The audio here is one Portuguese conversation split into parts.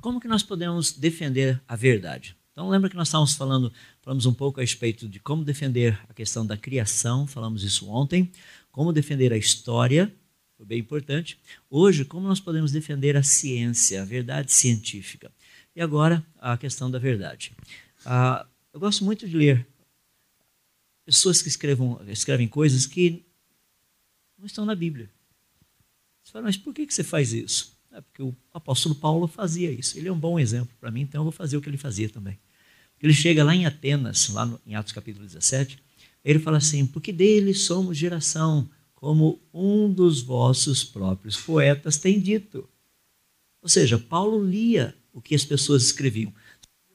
como que nós podemos defender a verdade? Então lembra que nós estávamos falando, falamos um pouco a respeito de como defender a questão da criação, falamos isso ontem, como defender a história, foi bem importante. Hoje, como nós podemos defender a ciência, a verdade científica. E agora, a questão da verdade. Ah, eu gosto muito de ler pessoas que escrevam, escrevem coisas que não estão na Bíblia. Você fala, mas por que, que você faz isso? É porque o apóstolo Paulo fazia isso. Ele é um bom exemplo para mim, então eu vou fazer o que ele fazia também. Ele chega lá em Atenas, lá no, em Atos capítulo 17, ele fala assim: Porque dele somos geração, como um dos vossos próprios poetas tem dito. Ou seja, Paulo lia o que as pessoas escreviam.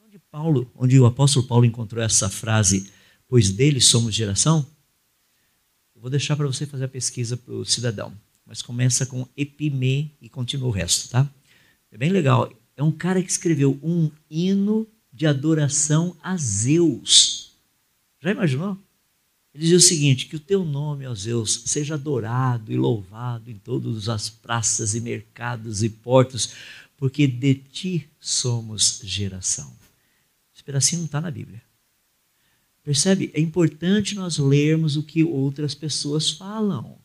Onde Paulo, onde o apóstolo Paulo encontrou essa frase, pois dele somos geração? Eu vou deixar para você fazer a pesquisa para o cidadão mas começa com Epimê e continua o resto, tá? É bem legal. É um cara que escreveu um hino de adoração a Zeus. Já imaginou? Ele dizia o seguinte: que o teu nome, ó Zeus, seja adorado e louvado em todas as praças e mercados e portos, porque de ti somos geração. Esse pedacinho não está na Bíblia. Percebe? É importante nós lermos o que outras pessoas falam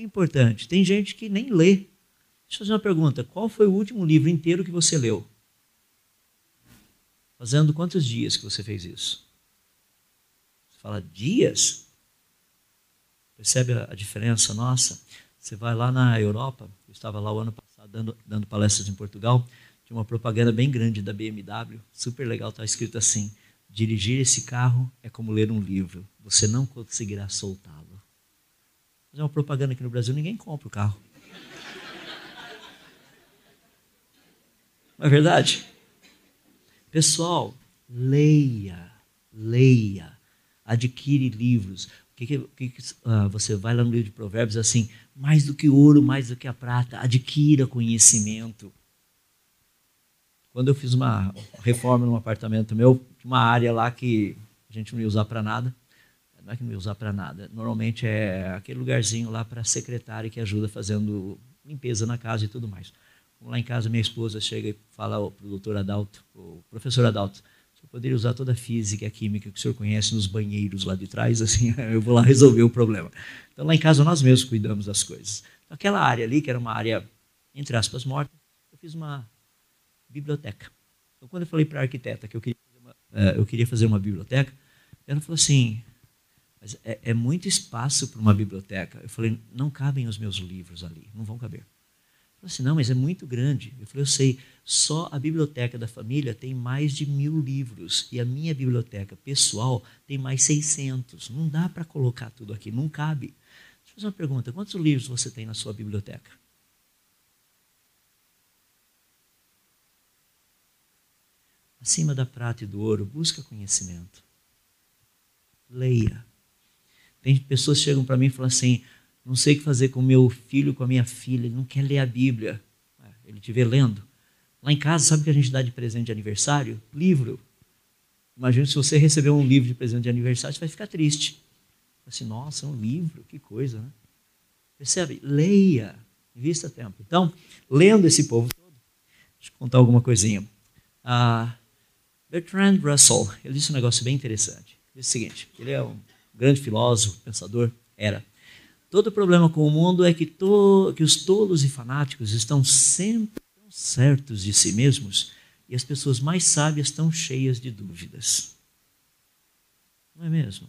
é importante. Tem gente que nem lê. Deixa eu fazer uma pergunta: qual foi o último livro inteiro que você leu? Fazendo quantos dias que você fez isso? Você fala dias? Percebe a diferença nossa? Você vai lá na Europa, eu estava lá o ano passado dando, dando palestras em Portugal, tinha uma propaganda bem grande da BMW, super legal, está escrito assim: dirigir esse carro é como ler um livro, você não conseguirá soltá-lo fazer uma propaganda aqui no Brasil, ninguém compra o carro. Não é verdade? Pessoal, leia, leia, adquire livros. O que, que, que uh, você vai lá no livro de Provérbios assim, mais do que ouro, mais do que a prata, adquira conhecimento. Quando eu fiz uma reforma num apartamento meu, uma área lá que a gente não ia usar para nada é que não ia usar para nada. Normalmente é aquele lugarzinho lá para a secretária que ajuda fazendo limpeza na casa e tudo mais. Lá em casa, minha esposa chega e fala para o doutor Adalto, o professor Adalto, você poderia usar toda a física e a química que o senhor conhece nos banheiros lá de trás, assim, eu vou lá resolver o problema. Então, lá em casa, nós mesmos cuidamos das coisas. Então, aquela área ali, que era uma área, entre aspas, morta, eu fiz uma biblioteca. Então, quando eu falei para a arquiteta que eu queria, uma, uh, eu queria fazer uma biblioteca, ela falou assim, mas é, é muito espaço para uma biblioteca. Eu falei, não cabem os meus livros ali, não vão caber. Eu falei assim, não, mas é muito grande. Eu falei, eu sei, só a biblioteca da família tem mais de mil livros e a minha biblioteca pessoal tem mais 600. Não dá para colocar tudo aqui, não cabe. Deixa eu fazer uma pergunta, quantos livros você tem na sua biblioteca? Acima da prata e do ouro, busca conhecimento. Leia. Tem pessoas que chegam para mim e falam assim: não sei o que fazer com meu filho, com a minha filha, ele não quer ler a Bíblia. Ele te vê lendo. Lá em casa, sabe o que a gente dá de presente de aniversário? Livro. Imagina se você receber um livro de presente de aniversário, você vai ficar triste. Assim, nossa, um livro, que coisa, né? Percebe? Leia, invista tempo. Então, lendo esse povo todo, deixa eu contar alguma coisinha. Uh, Bertrand Russell, ele disse um negócio bem interessante. Ele disse o seguinte, ele é um grande filósofo, pensador, era. Todo problema com o mundo é que, to, que os tolos e fanáticos estão sempre certos de si mesmos e as pessoas mais sábias estão cheias de dúvidas. Não é mesmo?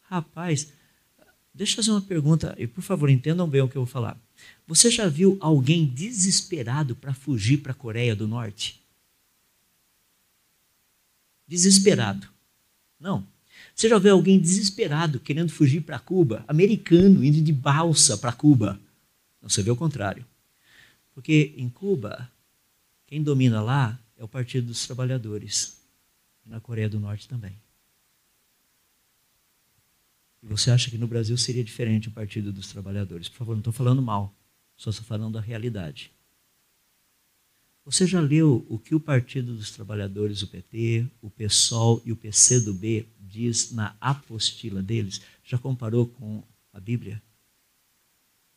Rapaz, deixa eu fazer uma pergunta, e por favor entendam bem o que eu vou falar. Você já viu alguém desesperado para fugir para a Coreia do Norte? Desesperado. Não. Você já vê alguém desesperado querendo fugir para Cuba, americano, indo de balsa para Cuba? Não, você vê o contrário. Porque em Cuba, quem domina lá é o Partido dos Trabalhadores. Na Coreia do Norte também. E você acha que no Brasil seria diferente o Partido dos Trabalhadores? Por favor, não estou falando mal, só estou falando da realidade. Você já leu o que o Partido dos Trabalhadores, o PT, o PSOL e o PCdoB diz na apostila deles? Já comparou com a Bíblia?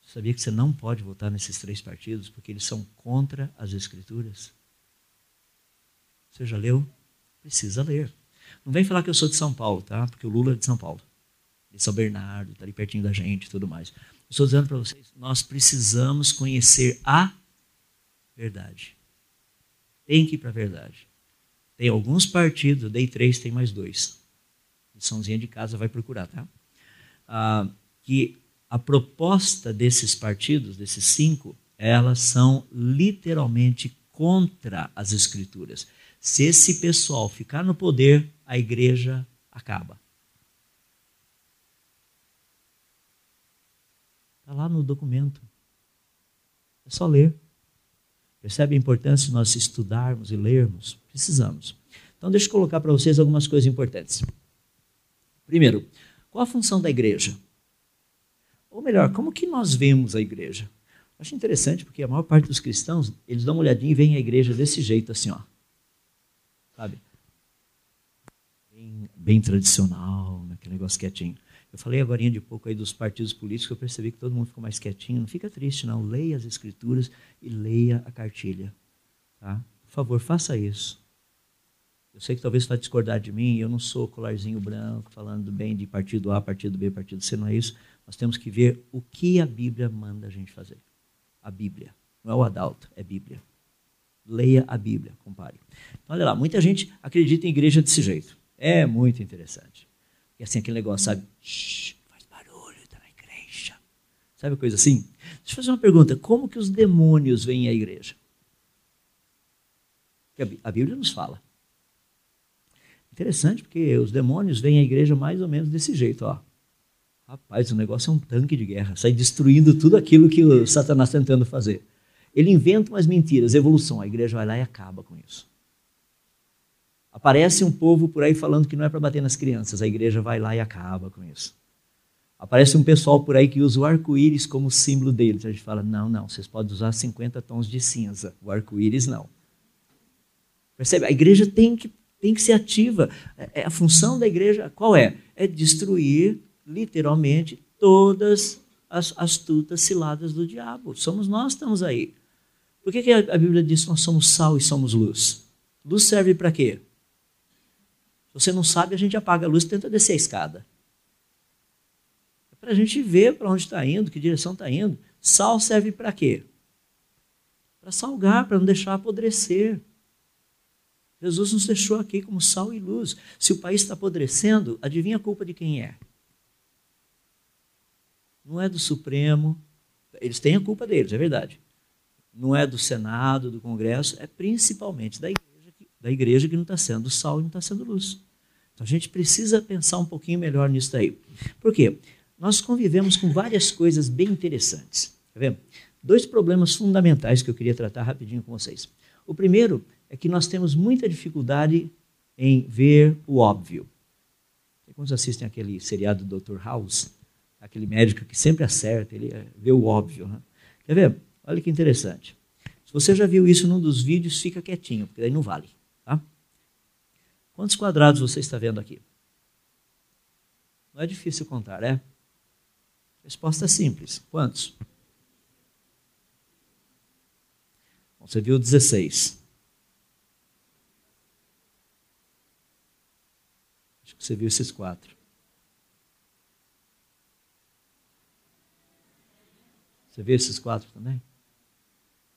Sabia que você não pode votar nesses três partidos porque eles são contra as Escrituras? Você já leu? Precisa ler. Não vem falar que eu sou de São Paulo, tá? Porque o Lula é de São Paulo. De São Bernardo, está ali pertinho da gente e tudo mais. Estou dizendo para vocês, nós precisamos conhecer a verdade. Tem que ir para a verdade. Tem alguns partidos, eu dei três, tem mais dois. Liçãozinha de casa vai procurar, tá? Ah, que a proposta desses partidos, desses cinco, elas são literalmente contra as escrituras. Se esse pessoal ficar no poder, a igreja acaba. Está lá no documento. É só ler. Percebe a importância de nós estudarmos e lermos? Precisamos. Então, deixa eu colocar para vocês algumas coisas importantes. Primeiro, qual a função da igreja? Ou melhor, como que nós vemos a igreja? Acho interessante porque a maior parte dos cristãos, eles dão uma olhadinha e veem a igreja desse jeito assim, ó. Sabe? Bem, bem tradicional, aquele negócio quietinho. Eu falei agora de pouco aí dos partidos políticos, eu percebi que todo mundo ficou mais quietinho. Não fica triste, não. Leia as escrituras e leia a cartilha. Tá? Por favor, faça isso. Eu sei que talvez você vai discordar de mim, eu não sou colarzinho branco falando bem de partido A, partido B, partido C, não é isso. Nós temos que ver o que a Bíblia manda a gente fazer. A Bíblia. Não é o adalto, é Bíblia. Leia a Bíblia, compare. Então, olha lá, muita gente acredita em igreja desse jeito. É muito interessante. E assim, aquele negócio, sabe? Shhh, faz barulho, está na igreja. Sabe coisa assim? Deixa eu fazer uma pergunta. Como que os demônios vêm à igreja? a Bíblia nos fala. Interessante, porque os demônios vêm à igreja mais ou menos desse jeito, ó. Rapaz, o negócio é um tanque de guerra, sai destruindo tudo aquilo que o Satanás está tentando fazer. Ele inventa umas mentiras, evolução, a igreja vai lá e acaba com isso. Aparece um povo por aí falando que não é para bater nas crianças, a igreja vai lá e acaba com isso. Aparece um pessoal por aí que usa o arco-íris como símbolo deles. A gente fala: não, não, vocês podem usar 50 tons de cinza, o arco-íris não. Percebe? A igreja tem que, tem que ser ativa. É, é, a função da igreja qual é? É destruir, literalmente, todas as astutas ciladas do diabo. Somos nós que estamos aí. Por que, que a Bíblia diz que nós somos sal e somos luz? Luz serve para quê? Se você não sabe, a gente apaga a luz e tenta descer a escada. É para a gente ver para onde está indo, que direção está indo. Sal serve para quê? Para salgar, para não deixar apodrecer. Jesus nos deixou aqui como sal e luz. Se o país está apodrecendo, adivinha a culpa de quem é? Não é do Supremo, eles têm a culpa deles, é verdade. Não é do Senado, do Congresso, é principalmente da igreja da igreja que não está sendo sal e não está sendo luz. Então a gente precisa pensar um pouquinho melhor nisso daí. Por quê? Nós convivemos com várias coisas bem interessantes. Tá vendo? Dois problemas fundamentais que eu queria tratar rapidinho com vocês. O primeiro é que nós temos muita dificuldade em ver o óbvio. Quando assistem aquele seriado do Dr. House, aquele médico que sempre acerta, ele vê o óbvio. Né? Quer ver? Olha que interessante. Se você já viu isso num dos vídeos, fica quietinho, porque daí não vale. Quantos quadrados você está vendo aqui? Não é difícil contar, é? Resposta simples. Quantos? Bom, você viu 16. Acho que você viu esses quatro. Você viu esses quatro também?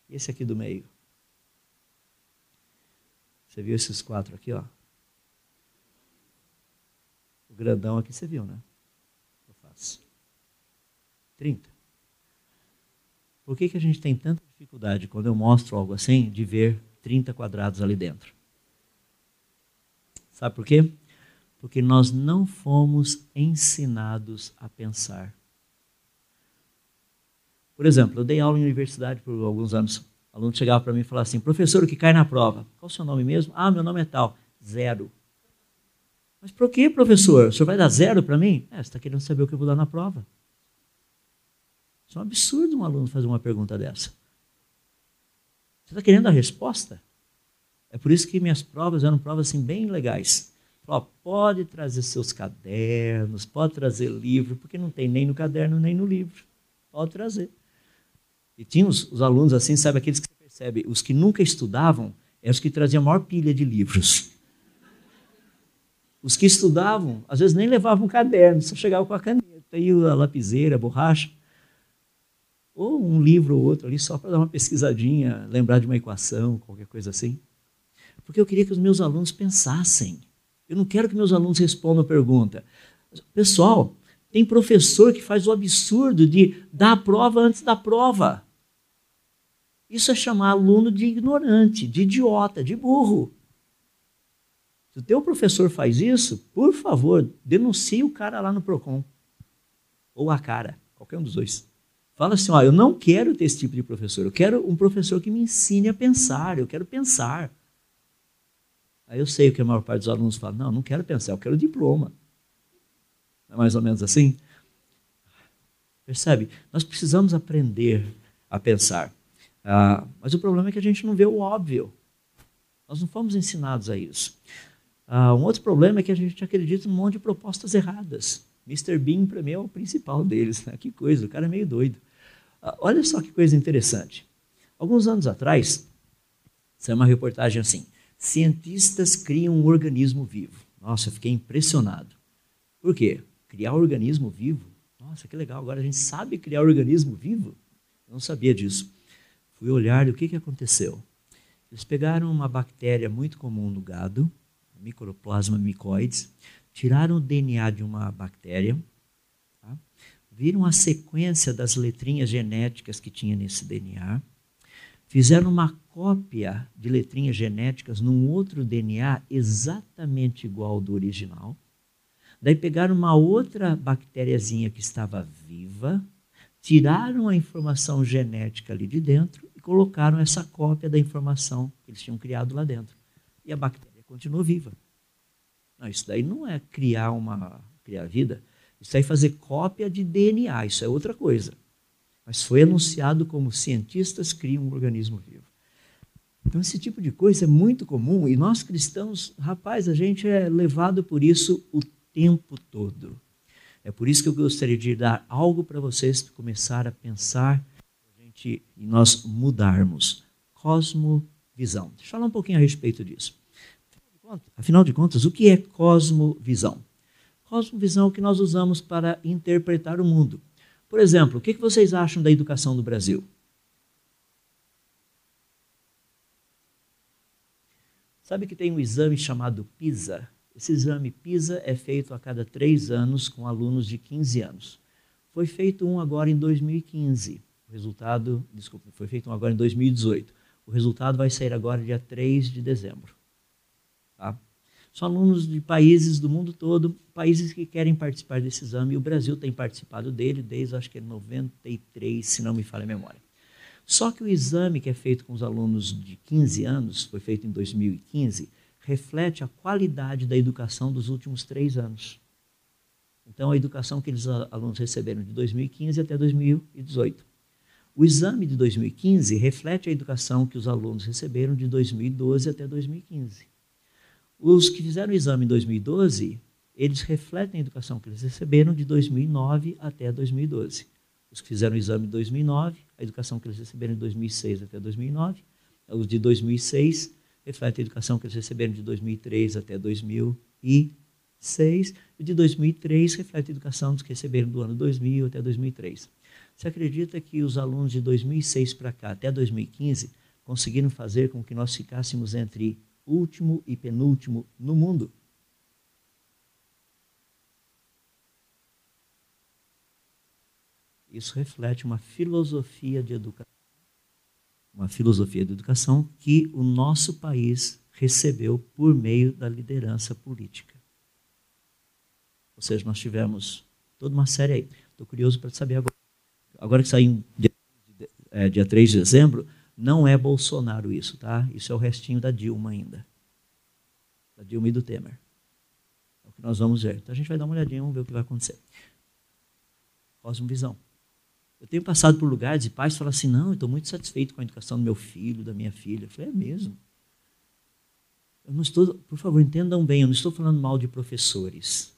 E esse aqui do meio? Você viu esses quatro aqui, ó? grandão aqui você viu, né? Eu faço. 30. Por que, que a gente tem tanta dificuldade, quando eu mostro algo assim, de ver 30 quadrados ali dentro? Sabe por quê? Porque nós não fomos ensinados a pensar. Por exemplo, eu dei aula em universidade por alguns anos. O aluno chegava para mim e falava assim: professor, o que cai na prova? Qual o seu nome mesmo? Ah, meu nome é tal. Zero. Mas por que, professor? O senhor vai dar zero para mim? É, você está querendo saber o que eu vou dar na prova. Isso é um absurdo um aluno fazer uma pergunta dessa. Você está querendo a resposta? É por isso que minhas provas eram provas assim, bem legais. Pode trazer seus cadernos, pode trazer livro, porque não tem nem no caderno nem no livro. Pode trazer. E tinha os, os alunos assim, sabe, aqueles que você percebe, os que nunca estudavam, eram os que traziam a maior pilha de livros. Os que estudavam, às vezes nem levavam caderno, só chegavam com a caneta e a lapiseira, a borracha. Ou um livro ou outro ali só para dar uma pesquisadinha, lembrar de uma equação, qualquer coisa assim. Porque eu queria que os meus alunos pensassem. Eu não quero que meus alunos respondam a pergunta. Pessoal, tem professor que faz o absurdo de dar a prova antes da prova. Isso é chamar aluno de ignorante, de idiota, de burro. Se o teu professor faz isso, por favor, denuncie o cara lá no Procon. Ou a cara, qualquer um dos dois. Fala assim, ó, eu não quero ter esse tipo de professor, eu quero um professor que me ensine a pensar, eu quero pensar. Aí eu sei o que a maior parte dos alunos fala, não, não quero pensar, eu quero diploma. É mais ou menos assim? Percebe? Nós precisamos aprender a pensar. Ah, mas o problema é que a gente não vê o óbvio. Nós não fomos ensinados a isso. Ah, um outro problema é que a gente acredita num monte de propostas erradas. Mr. Bean, para mim, é o principal deles. Né? Que coisa, o cara é meio doido. Ah, olha só que coisa interessante. Alguns anos atrás, saiu uma reportagem assim: cientistas criam um organismo vivo. Nossa, eu fiquei impressionado. Por quê? Criar um organismo vivo? Nossa, que legal, agora a gente sabe criar um organismo vivo? Eu não sabia disso. Fui olhar e o que, que aconteceu. Eles pegaram uma bactéria muito comum no gado, Microplasma micoides, tiraram o DNA de uma bactéria, tá? viram a sequência das letrinhas genéticas que tinha nesse DNA, fizeram uma cópia de letrinhas genéticas num outro DNA exatamente igual ao do original. Daí pegaram uma outra bactériazinha que estava viva, tiraram a informação genética ali de dentro e colocaram essa cópia da informação que eles tinham criado lá dentro. E a bactéria continua viva. Não, isso daí não é criar uma criar vida, isso aí é fazer cópia de DNA, isso é outra coisa. Mas foi anunciado como cientistas criam um organismo vivo. Então esse tipo de coisa é muito comum e nós cristãos, rapaz, a gente é levado por isso o tempo todo. É por isso que eu gostaria de dar algo para vocês começar a pensar a gente, e nós mudarmos. Cosmovisão. Deixa eu falar um pouquinho a respeito disso. Afinal de contas, o que é cosmovisão? Cosmovisão é o que nós usamos para interpretar o mundo. Por exemplo, o que vocês acham da educação do Brasil? Sabe que tem um exame chamado PISA? Esse exame PISA é feito a cada três anos com alunos de 15 anos. Foi feito um agora em 2015. O resultado, desculpa, foi feito um agora em 2018. O resultado vai sair agora dia 3 de dezembro. Tá? São alunos de países do mundo todo, países que querem participar desse exame, e o Brasil tem participado dele desde, acho que é 93, se não me falha a memória. Só que o exame que é feito com os alunos de 15 anos, foi feito em 2015, reflete a qualidade da educação dos últimos três anos. Então, a educação que os alunos receberam de 2015 até 2018. O exame de 2015 reflete a educação que os alunos receberam de 2012 até 2015. Os que fizeram o exame em 2012, eles refletem a educação que eles receberam de 2009 até 2012. Os que fizeram o exame em 2009, a educação que eles receberam de 2006 até 2009. Os de 2006 refletem a educação que eles receberam de 2003 até 2006. E de 2003 reflete a educação que receberam do ano 2000 até 2003. Você acredita que os alunos de 2006 para cá, até 2015, conseguiram fazer com que nós ficássemos entre último e penúltimo no mundo. Isso reflete uma filosofia de educação, uma filosofia de educação que o nosso país recebeu por meio da liderança política. Ou seja, nós tivemos toda uma série aí. Estou curioso para saber agora. Agora que saiu dia, é, dia 3 de dezembro, não é Bolsonaro isso, tá? Isso é o restinho da Dilma ainda. Da Dilma e do Temer. É o que nós vamos ver. Então a gente vai dar uma olhadinha, vamos ver o que vai acontecer. Cosmovisão. Eu tenho passado por lugares e pais falam assim: não, eu estou muito satisfeito com a educação do meu filho, da minha filha. Eu falei: é mesmo. Eu não estou, por favor, entendam bem, eu não estou falando mal de professores.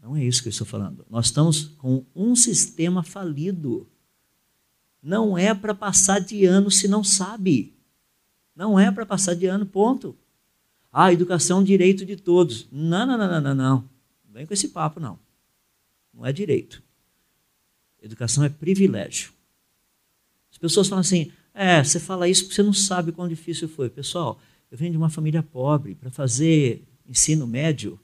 Não é isso que eu estou falando. Nós estamos com um sistema falido não é para passar de ano se não sabe. Não é para passar de ano, ponto. Ah, educação é direito de todos. Não, não, não, não, não, não. Não vem com esse papo, não. Não é direito. Educação é privilégio. As pessoas falam assim: é, você fala isso porque você não sabe quão difícil foi. Pessoal, eu venho de uma família pobre. Para fazer ensino médio,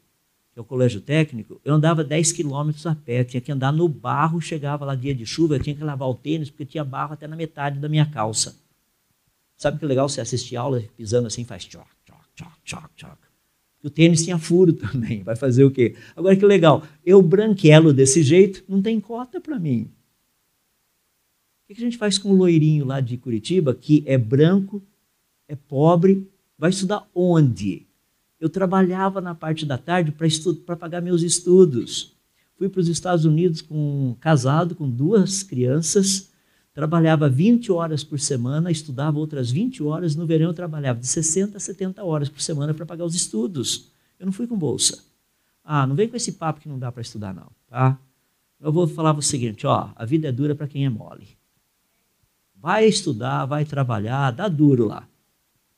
que é o colégio técnico, eu andava 10 quilômetros a pé. Tinha que andar no barro, chegava lá dia de chuva, eu tinha que lavar o tênis, porque tinha barro até na metade da minha calça. Sabe que legal você assistir aula pisando assim, faz tchoc, tchoc, tchoc, tchoc, tchoc. O tênis tinha furo também, vai fazer o quê? Agora que legal, eu branquelo desse jeito, não tem cota para mim. O que a gente faz com o loirinho lá de Curitiba, que é branco, é pobre, vai estudar onde? Eu trabalhava na parte da tarde para pagar meus estudos. Fui para os Estados Unidos com casado com duas crianças trabalhava 20 horas por semana, estudava outras 20 horas, no verão eu trabalhava de 60 a 70 horas por semana para pagar os estudos. Eu não fui com bolsa. Ah, não vem com esse papo que não dá para estudar não, tá? Eu vou falar o seguinte, ó, a vida é dura para quem é mole. Vai estudar, vai trabalhar, dá duro lá.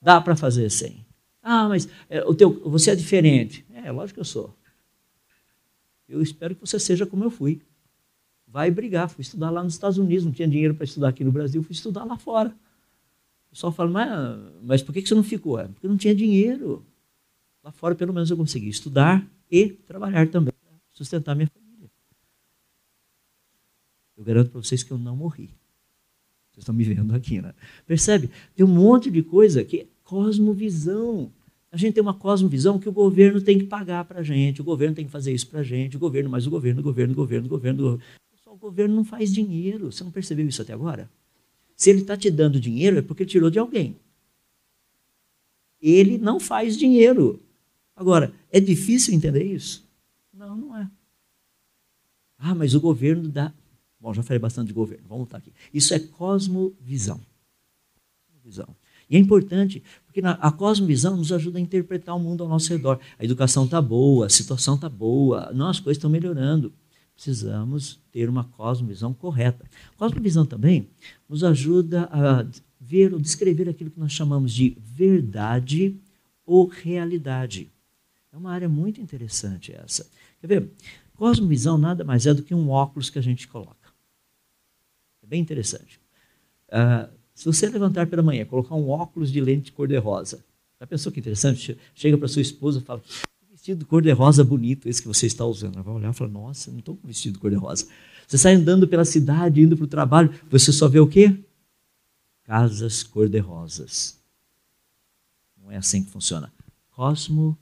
Dá para fazer sem. Ah, mas é, o teu, você é diferente. É, lógico que eu sou. Eu espero que você seja como eu fui vai brigar. Fui estudar lá nos Estados Unidos, não tinha dinheiro para estudar aqui no Brasil, fui estudar lá fora. O pessoal fala, mas, mas por que você não ficou? É, porque não tinha dinheiro. Lá fora, pelo menos, eu consegui estudar e trabalhar também, sustentar minha família. Eu garanto para vocês que eu não morri. Vocês estão me vendo aqui, né? Percebe? Tem um monte de coisa que é cosmovisão. A gente tem uma cosmovisão que o governo tem que pagar para a gente, o governo tem que fazer isso para a gente, o governo, mas o governo, o governo, o governo, o governo, o governo não faz dinheiro. Você não percebeu isso até agora? Se ele está te dando dinheiro, é porque tirou de alguém. Ele não faz dinheiro. Agora, é difícil entender isso? Não, não é. Ah, mas o governo dá. Bom, já falei bastante de governo, vamos voltar aqui. Isso é cosmovisão. Visão. E é importante, porque a cosmovisão nos ajuda a interpretar o mundo ao nosso redor. A educação está boa, a situação está boa, não, as coisas estão melhorando precisamos ter uma cosmovisão correta. Cosmovisão também nos ajuda a ver ou descrever aquilo que nós chamamos de verdade ou realidade. É uma área muito interessante essa. Quer ver? Cosmovisão nada mais é do que um óculos que a gente coloca. É bem interessante. Uh, se você levantar pela manhã, colocar um óculos de lente cor-de-rosa, já pensou que interessante? Chega para sua esposa e fala: vestido cor-de-rosa bonito, esse que você está usando. Ela vai olhar e falar, nossa, não estou com vestido cor-de-rosa. Você sai andando pela cidade, indo para o trabalho, você só vê o quê? Casas cor-de-rosas. Não é assim que funciona. Cosmovisão.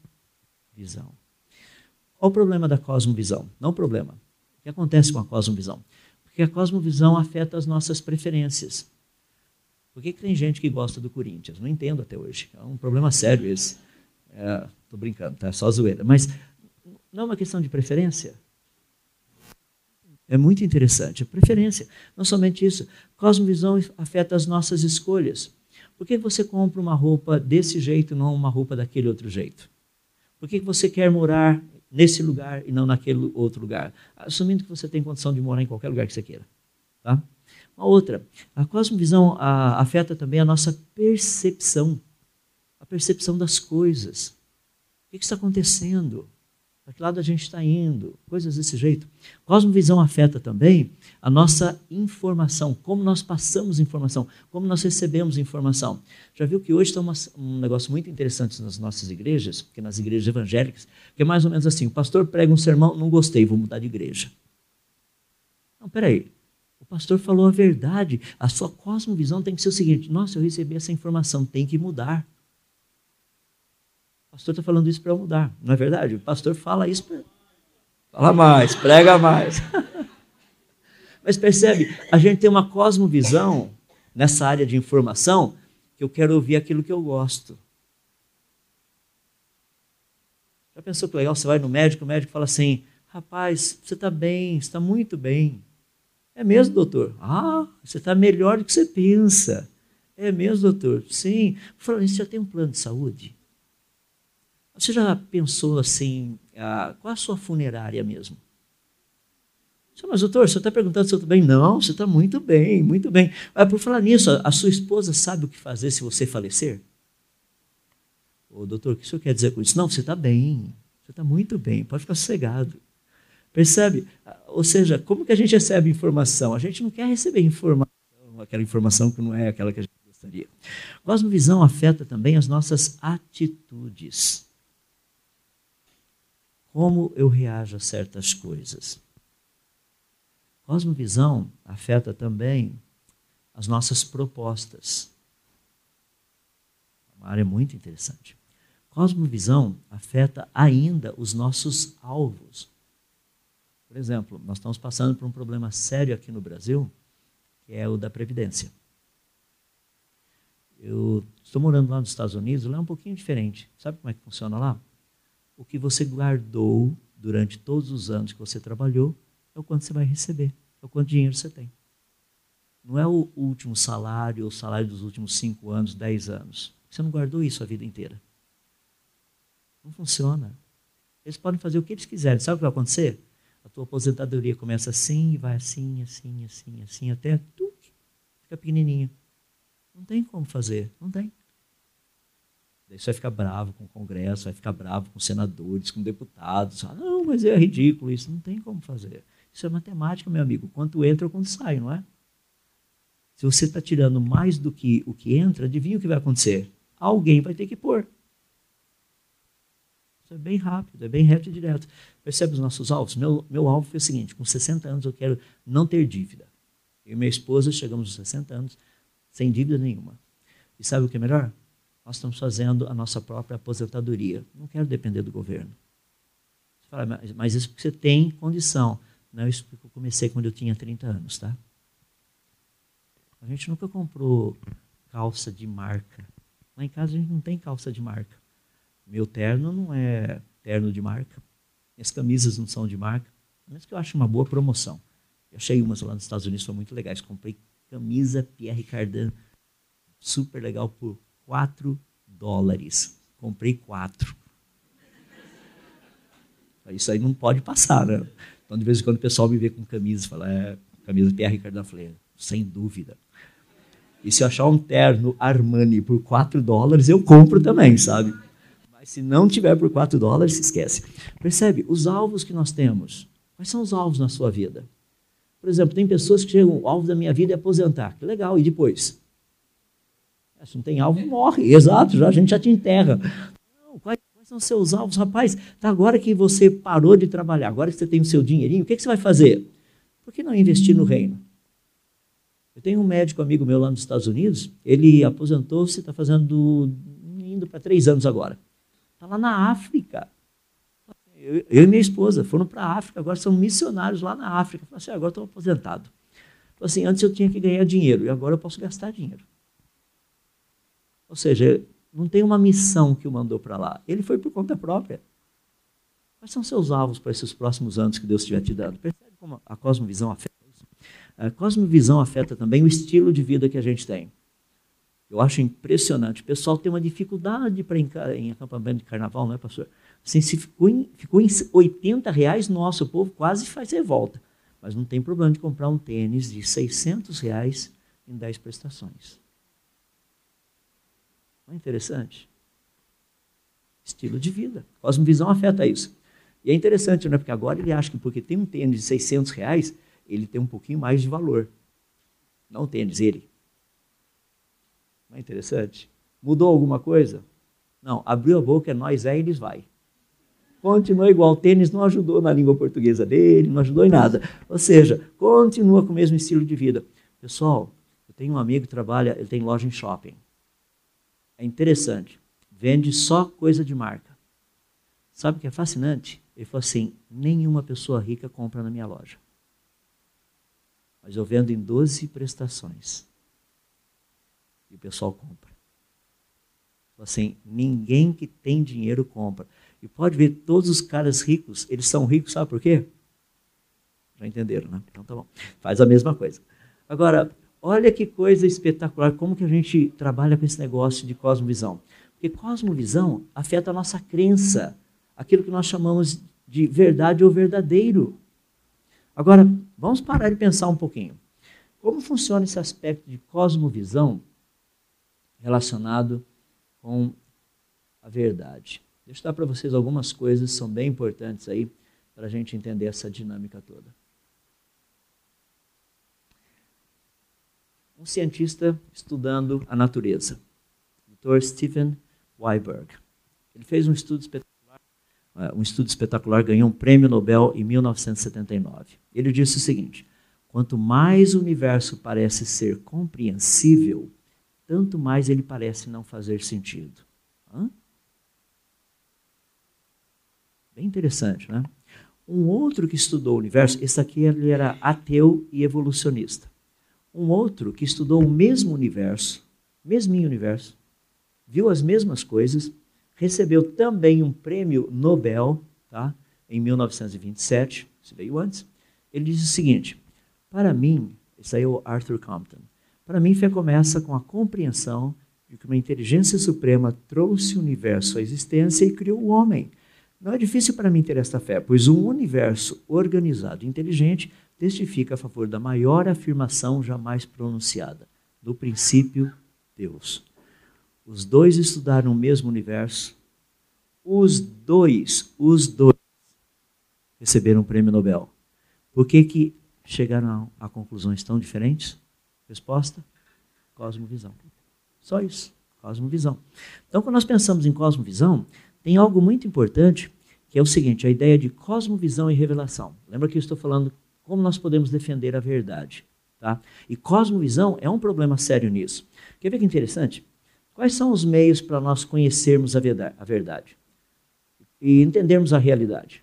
Qual o problema da cosmovisão? Não problema. O que acontece com a cosmovisão? Porque a cosmovisão afeta as nossas preferências. Por que, que tem gente que gosta do Corinthians? Não entendo até hoje. É um problema sério esse. É, Estou brincando, tá? Só zoeira. Mas não é uma questão de preferência. É muito interessante. Preferência. Não somente isso. Cosmovisão afeta as nossas escolhas. Por que você compra uma roupa desse jeito e não uma roupa daquele outro jeito? Por que você quer morar nesse lugar e não naquele outro lugar? Assumindo que você tem condição de morar em qualquer lugar que você queira. Tá? Uma outra. A cosmovisão a, afeta também a nossa percepção. A percepção das coisas. O que está acontecendo? Para que lado a gente está indo? Coisas desse jeito. Cosmovisão afeta também a nossa informação, como nós passamos informação, como nós recebemos informação. Já viu que hoje está um negócio muito interessante nas nossas igrejas, porque nas igrejas evangélicas, que é mais ou menos assim: o pastor prega um sermão, não gostei, vou mudar de igreja. Não, peraí. O pastor falou a verdade. A sua cosmovisão tem que ser o seguinte: nossa, eu recebi essa informação, tem que mudar. O pastor está falando isso para mudar, não é verdade? O pastor fala isso para. Fala mais, prega mais. Mas percebe, a gente tem uma cosmovisão nessa área de informação que eu quero ouvir aquilo que eu gosto. Já pensou que legal? Você vai no médico, o médico fala assim: rapaz, você está bem, está muito bem. É mesmo, doutor? Ah, você está melhor do que você pensa. É mesmo, doutor? Sim. Falando isso, já tem um plano de saúde? Você já pensou assim, ah, qual a sua funerária mesmo? Mas, doutor, você está perguntando se eu estou bem? Não, você está muito bem, muito bem. Mas, por falar nisso, a sua esposa sabe o que fazer se você falecer? Ô, doutor, o que o senhor quer dizer com isso? Não, você está bem. Você está muito bem, pode ficar sossegado. Percebe? Ou seja, como que a gente recebe informação? A gente não quer receber informação, aquela informação que não é aquela que a gente gostaria. Cosmovisão afeta também as nossas atitudes. Como eu reajo a certas coisas. Cosmovisão afeta também as nossas propostas. Uma área muito interessante. Cosmovisão afeta ainda os nossos alvos. Por exemplo, nós estamos passando por um problema sério aqui no Brasil, que é o da Previdência. Eu estou morando lá nos Estados Unidos, lá é um pouquinho diferente. Sabe como é que funciona lá? O que você guardou durante todos os anos que você trabalhou é o quanto você vai receber, é o quanto dinheiro você tem. Não é o último salário, o salário dos últimos cinco anos, dez anos. Você não guardou isso a vida inteira. Não funciona. Eles podem fazer o que eles quiserem. Sabe o que vai acontecer? A tua aposentadoria começa assim e vai assim, assim, assim, assim, até tu fica pequenininha. Não tem como fazer, não tem. Daí você vai ficar bravo com o Congresso, vai ficar bravo com senadores, com deputados. Ah, não, mas é ridículo isso. Não tem como fazer. Isso é matemática, meu amigo. Quanto entra quanto sai, não é? Se você está tirando mais do que o que entra, adivinha o que vai acontecer? Alguém vai ter que pôr. Isso é bem rápido, é bem reto e direto. Percebe os nossos alvos? Meu, meu alvo foi o seguinte: com 60 anos eu quero não ter dívida. Eu e minha esposa chegamos aos 60 anos sem dívida nenhuma. E sabe o que é melhor? Nós estamos fazendo a nossa própria aposentadoria. Não quero depender do governo. Você fala, mas, isso porque você tem condição. Não, isso porque eu comecei quando eu tinha 30 anos, tá? A gente nunca comprou calça de marca. Lá em casa a gente não tem calça de marca. Meu terno não é terno de marca. Minhas camisas não são de marca. Mas que eu acho uma boa promoção. Eu achei umas lá nos Estados Unidos, foram muito legais. Comprei camisa Pierre Cardin, super legal, por 4 dólares. Comprei quatro. Isso aí não pode passar, né? Então, de vez em quando o pessoal me vê com camisa, fala, é, camisa Pierre. Eu falei, sem dúvida. E se eu achar um terno Armani por 4 dólares, eu compro também, sabe? Mas se não tiver por 4 dólares, se esquece. Percebe? Os alvos que nós temos. Quais são os alvos na sua vida? Por exemplo, tem pessoas que chegam, o alvo da minha vida é aposentar. Que legal, e depois? Se não tem alvo, morre. Exato, já, a gente já te enterra. Não, quais, quais são seus alvos? Rapaz, tá agora que você parou de trabalhar, agora que você tem o seu dinheirinho, o que, que você vai fazer? Por que não investir no reino? Eu tenho um médico amigo meu lá nos Estados Unidos, ele aposentou-se, está fazendo, indo para três anos agora. Está lá na África. Eu, eu, e minha esposa foram para a África, agora são missionários lá na África. Falei assim, agora estou aposentado. Falei assim, antes eu tinha que ganhar dinheiro, e agora eu posso gastar dinheiro. Ou seja, não tem uma missão que o mandou para lá. Ele foi por conta própria. Quais são seus alvos para esses próximos anos que Deus estiver te dando? Percebe como a cosmovisão afeta? A cosmovisão afeta também o estilo de vida que a gente tem. Eu acho impressionante. O pessoal tem uma dificuldade para em, acampamento de carnaval, não é, pastor? Assim, se ficou em, ficou em 80 reais, nossa, o povo quase faz revolta. Mas não tem problema de comprar um tênis de 600 reais em 10 prestações. Não é interessante? Estilo de vida. Cosmovisão afeta isso. E é interessante, né? Porque agora ele acha que porque tem um tênis de 600 reais, ele tem um pouquinho mais de valor. Não o tênis, ele. Não é interessante? Mudou alguma coisa? Não, abriu a boca, é nós é, eles vai. Continua igual. O tênis não ajudou na língua portuguesa dele, não ajudou em nada. Ou seja, continua com o mesmo estilo de vida. Pessoal, eu tenho um amigo que trabalha, ele tem loja em shopping. É interessante. Vende só coisa de marca. Sabe o que é fascinante? Ele falou assim: nenhuma pessoa rica compra na minha loja mas eu vendo em 12 prestações. E o pessoal compra. Assim, ninguém que tem dinheiro compra. E pode ver, todos os caras ricos, eles são ricos, sabe por quê? Já entenderam, né? Então tá bom. Faz a mesma coisa. Agora, olha que coisa espetacular, como que a gente trabalha com esse negócio de cosmovisão. Porque cosmovisão afeta a nossa crença, aquilo que nós chamamos de verdade ou verdadeiro. Agora, vamos parar e pensar um pouquinho. Como funciona esse aspecto de cosmovisão relacionado com a verdade. Deixa eu dar para vocês algumas coisas que são bem importantes aí para a gente entender essa dinâmica toda. Um cientista estudando a natureza, o Dr. Stephen Weiberg. Ele fez um estudo espetacular, é, um estudo espetacular, ganhou um prêmio Nobel em 1979. Ele disse o seguinte: quanto mais o universo parece ser compreensível, tanto mais ele parece não fazer sentido. Hã? Bem interessante, né? Um outro que estudou o universo, esse aqui ele era ateu e evolucionista. Um outro que estudou o mesmo universo, mesminho universo, viu as mesmas coisas, recebeu também um prêmio Nobel, tá? Em 1927, se veio antes. Ele diz o seguinte: para mim, isso aí é o Arthur Compton. Para mim, fé começa com a compreensão de que uma inteligência suprema trouxe o universo à existência e criou o homem. Não é difícil para mim ter esta fé, pois um universo organizado e inteligente testifica a favor da maior afirmação jamais pronunciada: do princípio, Deus. Os dois estudaram o mesmo universo. Os dois, os dois receberam o prêmio Nobel. Por que, que chegaram a conclusões tão diferentes? Resposta: cosmovisão. Só isso, cosmovisão. Então, quando nós pensamos em cosmovisão, tem algo muito importante, que é o seguinte, a ideia de cosmovisão e revelação. Lembra que eu estou falando como nós podemos defender a verdade. Tá? E cosmovisão é um problema sério nisso. Quer ver que interessante? Quais são os meios para nós conhecermos a verdade e entendermos a realidade?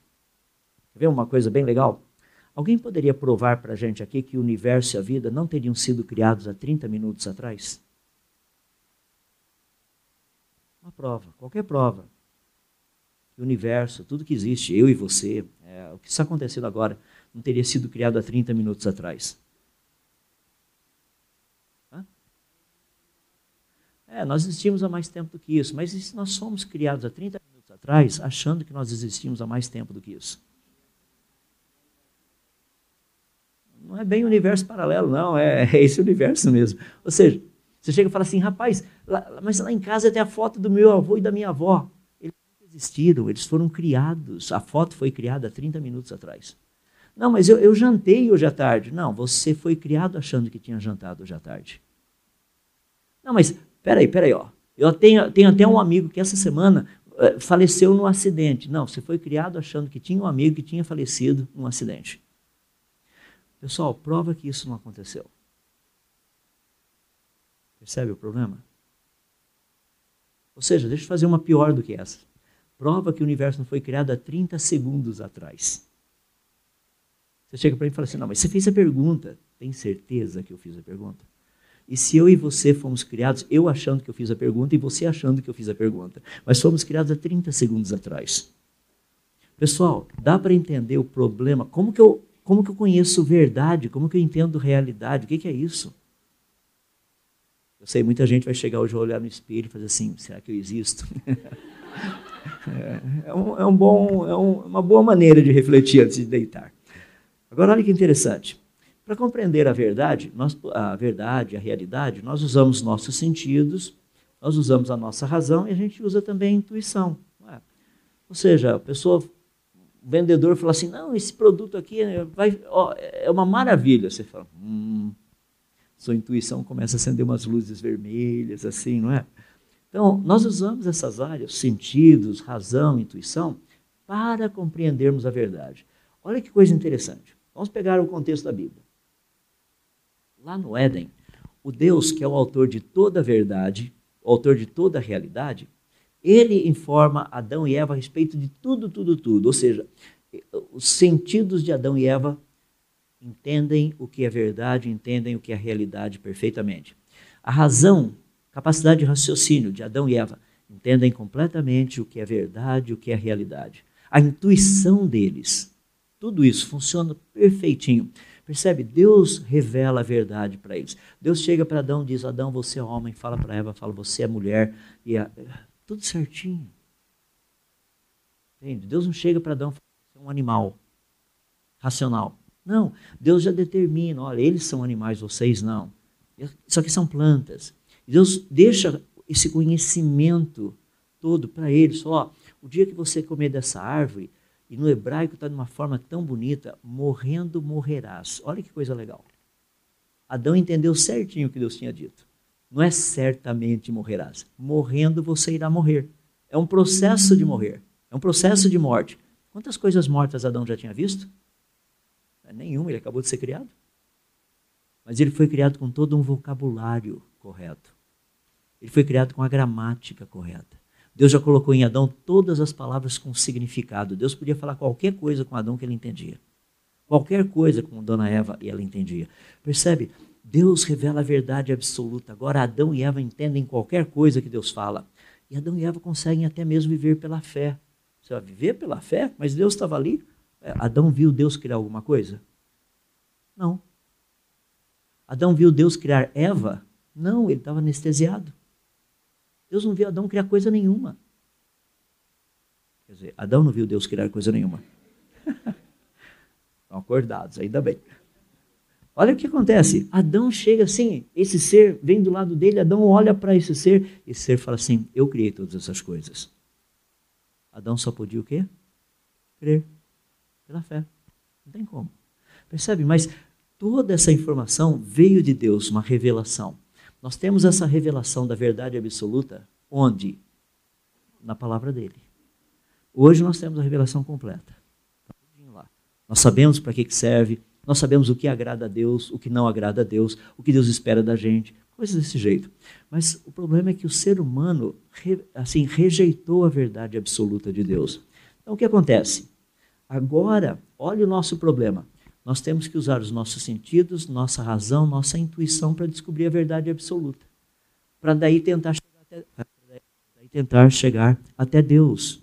Quer ver uma coisa bem legal? Alguém poderia provar para a gente aqui que o universo e a vida não teriam sido criados há 30 minutos atrás? Uma prova, qualquer prova o universo, tudo que existe, eu e você, é, o que está acontecendo agora, não teria sido criado há 30 minutos atrás. É, nós existimos há mais tempo do que isso, mas nós somos criados há 30 minutos atrás, achando que nós existimos há mais tempo do que isso. Não é bem universo paralelo, não, é, é esse universo mesmo. Ou seja, você chega e fala assim, rapaz, lá, mas lá em casa tem a foto do meu avô e da minha avó existiram, eles foram criados. A foto foi criada 30 minutos atrás. Não, mas eu, eu jantei hoje à tarde. Não, você foi criado achando que tinha jantado hoje à tarde. Não, mas peraí, peraí, ó. Eu tenho, tenho até um amigo que essa semana uh, faleceu num acidente. Não, você foi criado achando que tinha um amigo que tinha falecido num acidente. Pessoal, prova que isso não aconteceu. Percebe o problema? Ou seja, deixa eu fazer uma pior do que essa prova que o universo não foi criado há 30 segundos atrás. Você chega para mim e fala assim: não, mas você fez a pergunta. Tem certeza que eu fiz a pergunta? E se eu e você fomos criados, eu achando que eu fiz a pergunta e você achando que eu fiz a pergunta, mas fomos criados há 30 segundos atrás. Pessoal, dá para entender o problema? Como que, eu, como que eu conheço verdade? Como que eu entendo realidade? O que, que é isso? Eu sei, muita gente vai chegar hoje olhar no espelho e fazer assim: será que eu existo? É, é, um, é, um bom, é um, uma boa maneira de refletir antes de deitar. Agora, olha que interessante. Para compreender a verdade, nós, a verdade, a realidade, nós usamos nossos sentidos, nós usamos a nossa razão e a gente usa também a intuição. É? Ou seja, a pessoa, o vendedor fala assim, não, esse produto aqui vai, ó, é uma maravilha. Você fala, hum, sua intuição começa a acender umas luzes vermelhas, assim, não é? Então, nós usamos essas áreas, sentidos, razão, intuição, para compreendermos a verdade. Olha que coisa interessante. Vamos pegar o contexto da Bíblia. Lá no Éden, o Deus, que é o autor de toda a verdade, o autor de toda a realidade, ele informa Adão e Eva a respeito de tudo, tudo, tudo. Ou seja, os sentidos de Adão e Eva entendem o que é verdade, entendem o que é realidade perfeitamente. A razão capacidade de raciocínio de Adão e Eva entendem completamente o que é verdade, o que é realidade. A intuição deles, tudo isso funciona perfeitinho. Percebe? Deus revela a verdade para eles. Deus chega para Adão e diz: Adão, você é homem. Fala para Eva, fala, você é mulher. E é, tudo certinho. Entende? Deus não chega para Adão e fala, você é um animal racional. Não. Deus já determina: olha, eles são animais, vocês não. Isso aqui são plantas. Deus deixa esse conhecimento todo para ele, só, o dia que você comer dessa árvore, e no hebraico está de uma forma tão bonita, morrendo morrerás. Olha que coisa legal. Adão entendeu certinho o que Deus tinha dito. Não é certamente morrerás. Morrendo você irá morrer. É um processo de morrer. É um processo de morte. Quantas coisas mortas Adão já tinha visto? Nenhuma, ele acabou de ser criado. Mas ele foi criado com todo um vocabulário correto. Ele foi criado com a gramática correta. Deus já colocou em Adão todas as palavras com significado. Deus podia falar qualquer coisa com Adão que ele entendia. Qualquer coisa com Dona Eva e ela entendia. Percebe? Deus revela a verdade absoluta. Agora Adão e Eva entendem qualquer coisa que Deus fala. E Adão e Eva conseguem até mesmo viver pela fé. Você vai viver pela fé? Mas Deus estava ali. É, Adão viu Deus criar alguma coisa? Não. Adão viu Deus criar Eva? Não, ele estava anestesiado. Deus não viu Adão criar coisa nenhuma. Quer dizer, Adão não viu Deus criar coisa nenhuma. Estão acordados, ainda bem. Olha o que acontece. Adão chega assim, esse ser vem do lado dele, Adão olha para esse ser, esse ser fala assim: Eu criei todas essas coisas. Adão só podia o quê? Crer. Pela fé. Não tem como. Percebe? Mas toda essa informação veio de Deus, uma revelação. Nós temos essa revelação da verdade absoluta onde? Na palavra dele. Hoje nós temos a revelação completa. Nós sabemos para que serve, nós sabemos o que agrada a Deus, o que não agrada a Deus, o que Deus espera da gente, coisas desse jeito. Mas o problema é que o ser humano assim rejeitou a verdade absoluta de Deus. Então o que acontece? Agora, olha o nosso problema. Nós temos que usar os nossos sentidos, nossa razão, nossa intuição para descobrir a verdade absoluta. Para daí tentar chegar até, daí tentar chegar até Deus.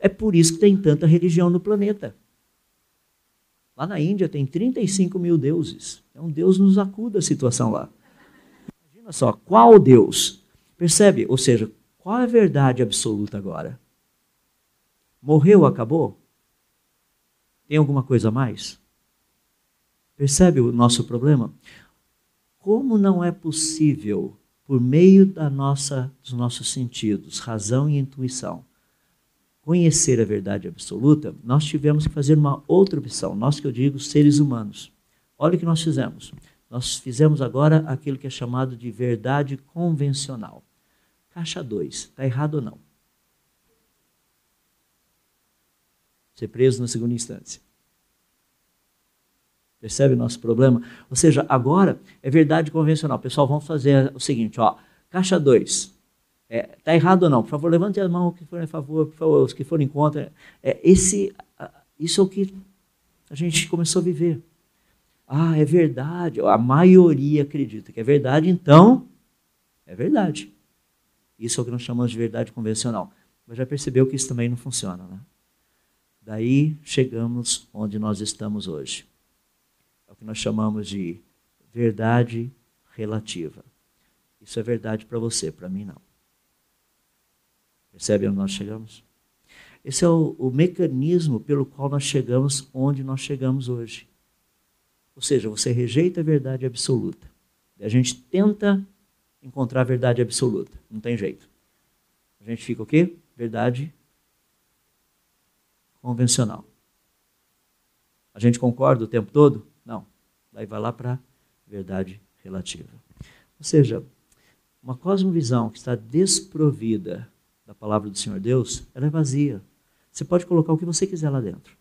É por isso que tem tanta religião no planeta. Lá na Índia tem 35 mil deuses. Então Deus nos acuda a situação lá. Imagina só, qual Deus? Percebe? Ou seja, qual é a verdade absoluta agora? Morreu, acabou? Tem alguma coisa a mais? Percebe o nosso problema? Como não é possível, por meio da nossa, dos nossos sentidos, razão e intuição, conhecer a verdade absoluta, nós tivemos que fazer uma outra opção. Nós que eu digo, seres humanos. Olha o que nós fizemos. Nós fizemos agora aquilo que é chamado de verdade convencional. Caixa 2. Está errado ou não? Ser preso na segunda instância. Percebe o nosso problema? Ou seja, agora é verdade convencional. Pessoal, vamos fazer o seguinte, ó. Caixa 2. Está é, tá errado ou não? Por favor, levante a mão que forem a favor, por favor, os que forem contra. É, esse, isso é o que a gente começou a viver. Ah, é verdade. A maioria acredita que é verdade, então é verdade. Isso é o que nós chamamos de verdade convencional. Mas já percebeu que isso também não funciona, né? Daí chegamos onde nós estamos hoje que nós chamamos de verdade relativa. Isso é verdade para você, para mim não. Percebe onde nós chegamos? Esse é o, o, mecanismo pelo qual nós chegamos onde nós chegamos hoje. Ou seja, você rejeita a verdade absoluta. A gente tenta encontrar a verdade absoluta. Não tem jeito. A gente fica o quê? Verdade convencional. A gente concorda o tempo todo? Não. Daí vai lá para a verdade relativa. Ou seja, uma cosmovisão que está desprovida da palavra do Senhor Deus, ela é vazia. Você pode colocar o que você quiser lá dentro.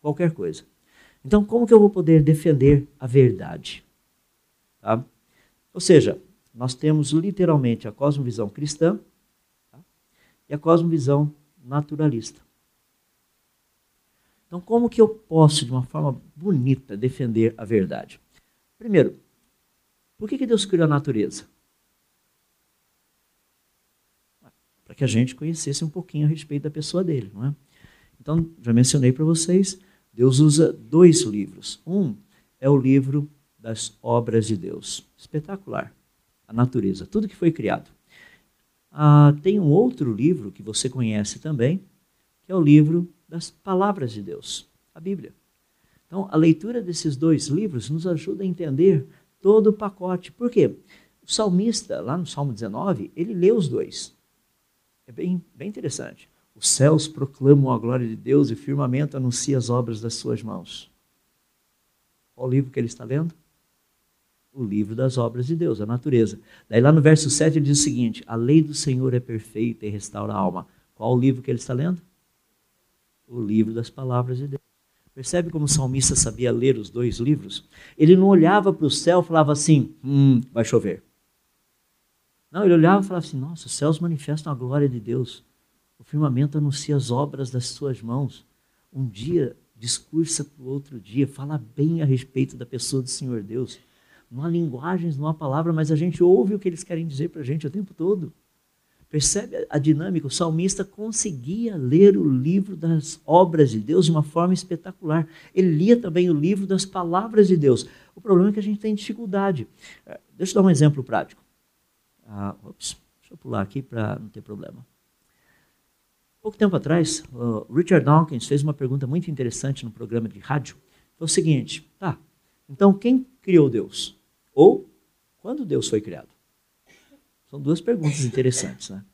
Qualquer coisa. Então, como que eu vou poder defender a verdade? Tá? Ou seja, nós temos literalmente a cosmovisão cristã tá? e a cosmovisão naturalista. Então, como que eu posso, de uma forma bonita, defender a verdade? Primeiro, por que, que Deus criou a natureza? Para que a gente conhecesse um pouquinho a respeito da pessoa dele, não é? Então, já mencionei para vocês, Deus usa dois livros. Um é o livro das obras de Deus. Espetacular. A natureza, tudo que foi criado. Ah, tem um outro livro que você conhece também, é o livro das palavras de Deus, a Bíblia. Então, a leitura desses dois livros nos ajuda a entender todo o pacote. Por quê? O salmista, lá no Salmo 19, ele lê os dois. é bem, bem interessante. Os céus proclamam a glória de Deus e o firmamento anuncia as obras das suas mãos. Qual livro que ele está lendo? O livro das obras de Deus, a natureza. Daí lá no verso 7 ele diz o seguinte: A lei do Senhor é perfeita e restaura a alma. Qual o livro que ele está lendo? O livro das palavras de Deus. Percebe como o salmista sabia ler os dois livros? Ele não olhava para o céu e falava assim: hum, vai chover. Não, ele olhava e falava assim: nossa, os céus manifestam a glória de Deus. O firmamento anuncia as obras das suas mãos. Um dia discursa para o outro dia, fala bem a respeito da pessoa do Senhor Deus. Não há linguagens, não há palavra, mas a gente ouve o que eles querem dizer para a gente o tempo todo. Percebe a dinâmica? O salmista conseguia ler o livro das obras de Deus de uma forma espetacular. Ele lia também o livro das palavras de Deus. O problema é que a gente tem dificuldade. É, deixa eu dar um exemplo prático. Ah, ops, deixa eu pular aqui para não ter problema. Pouco tempo atrás, Richard Dawkins fez uma pergunta muito interessante no programa de rádio. Foi o seguinte: tá, então quem criou Deus? Ou quando Deus foi criado? São duas perguntas interessantes, né?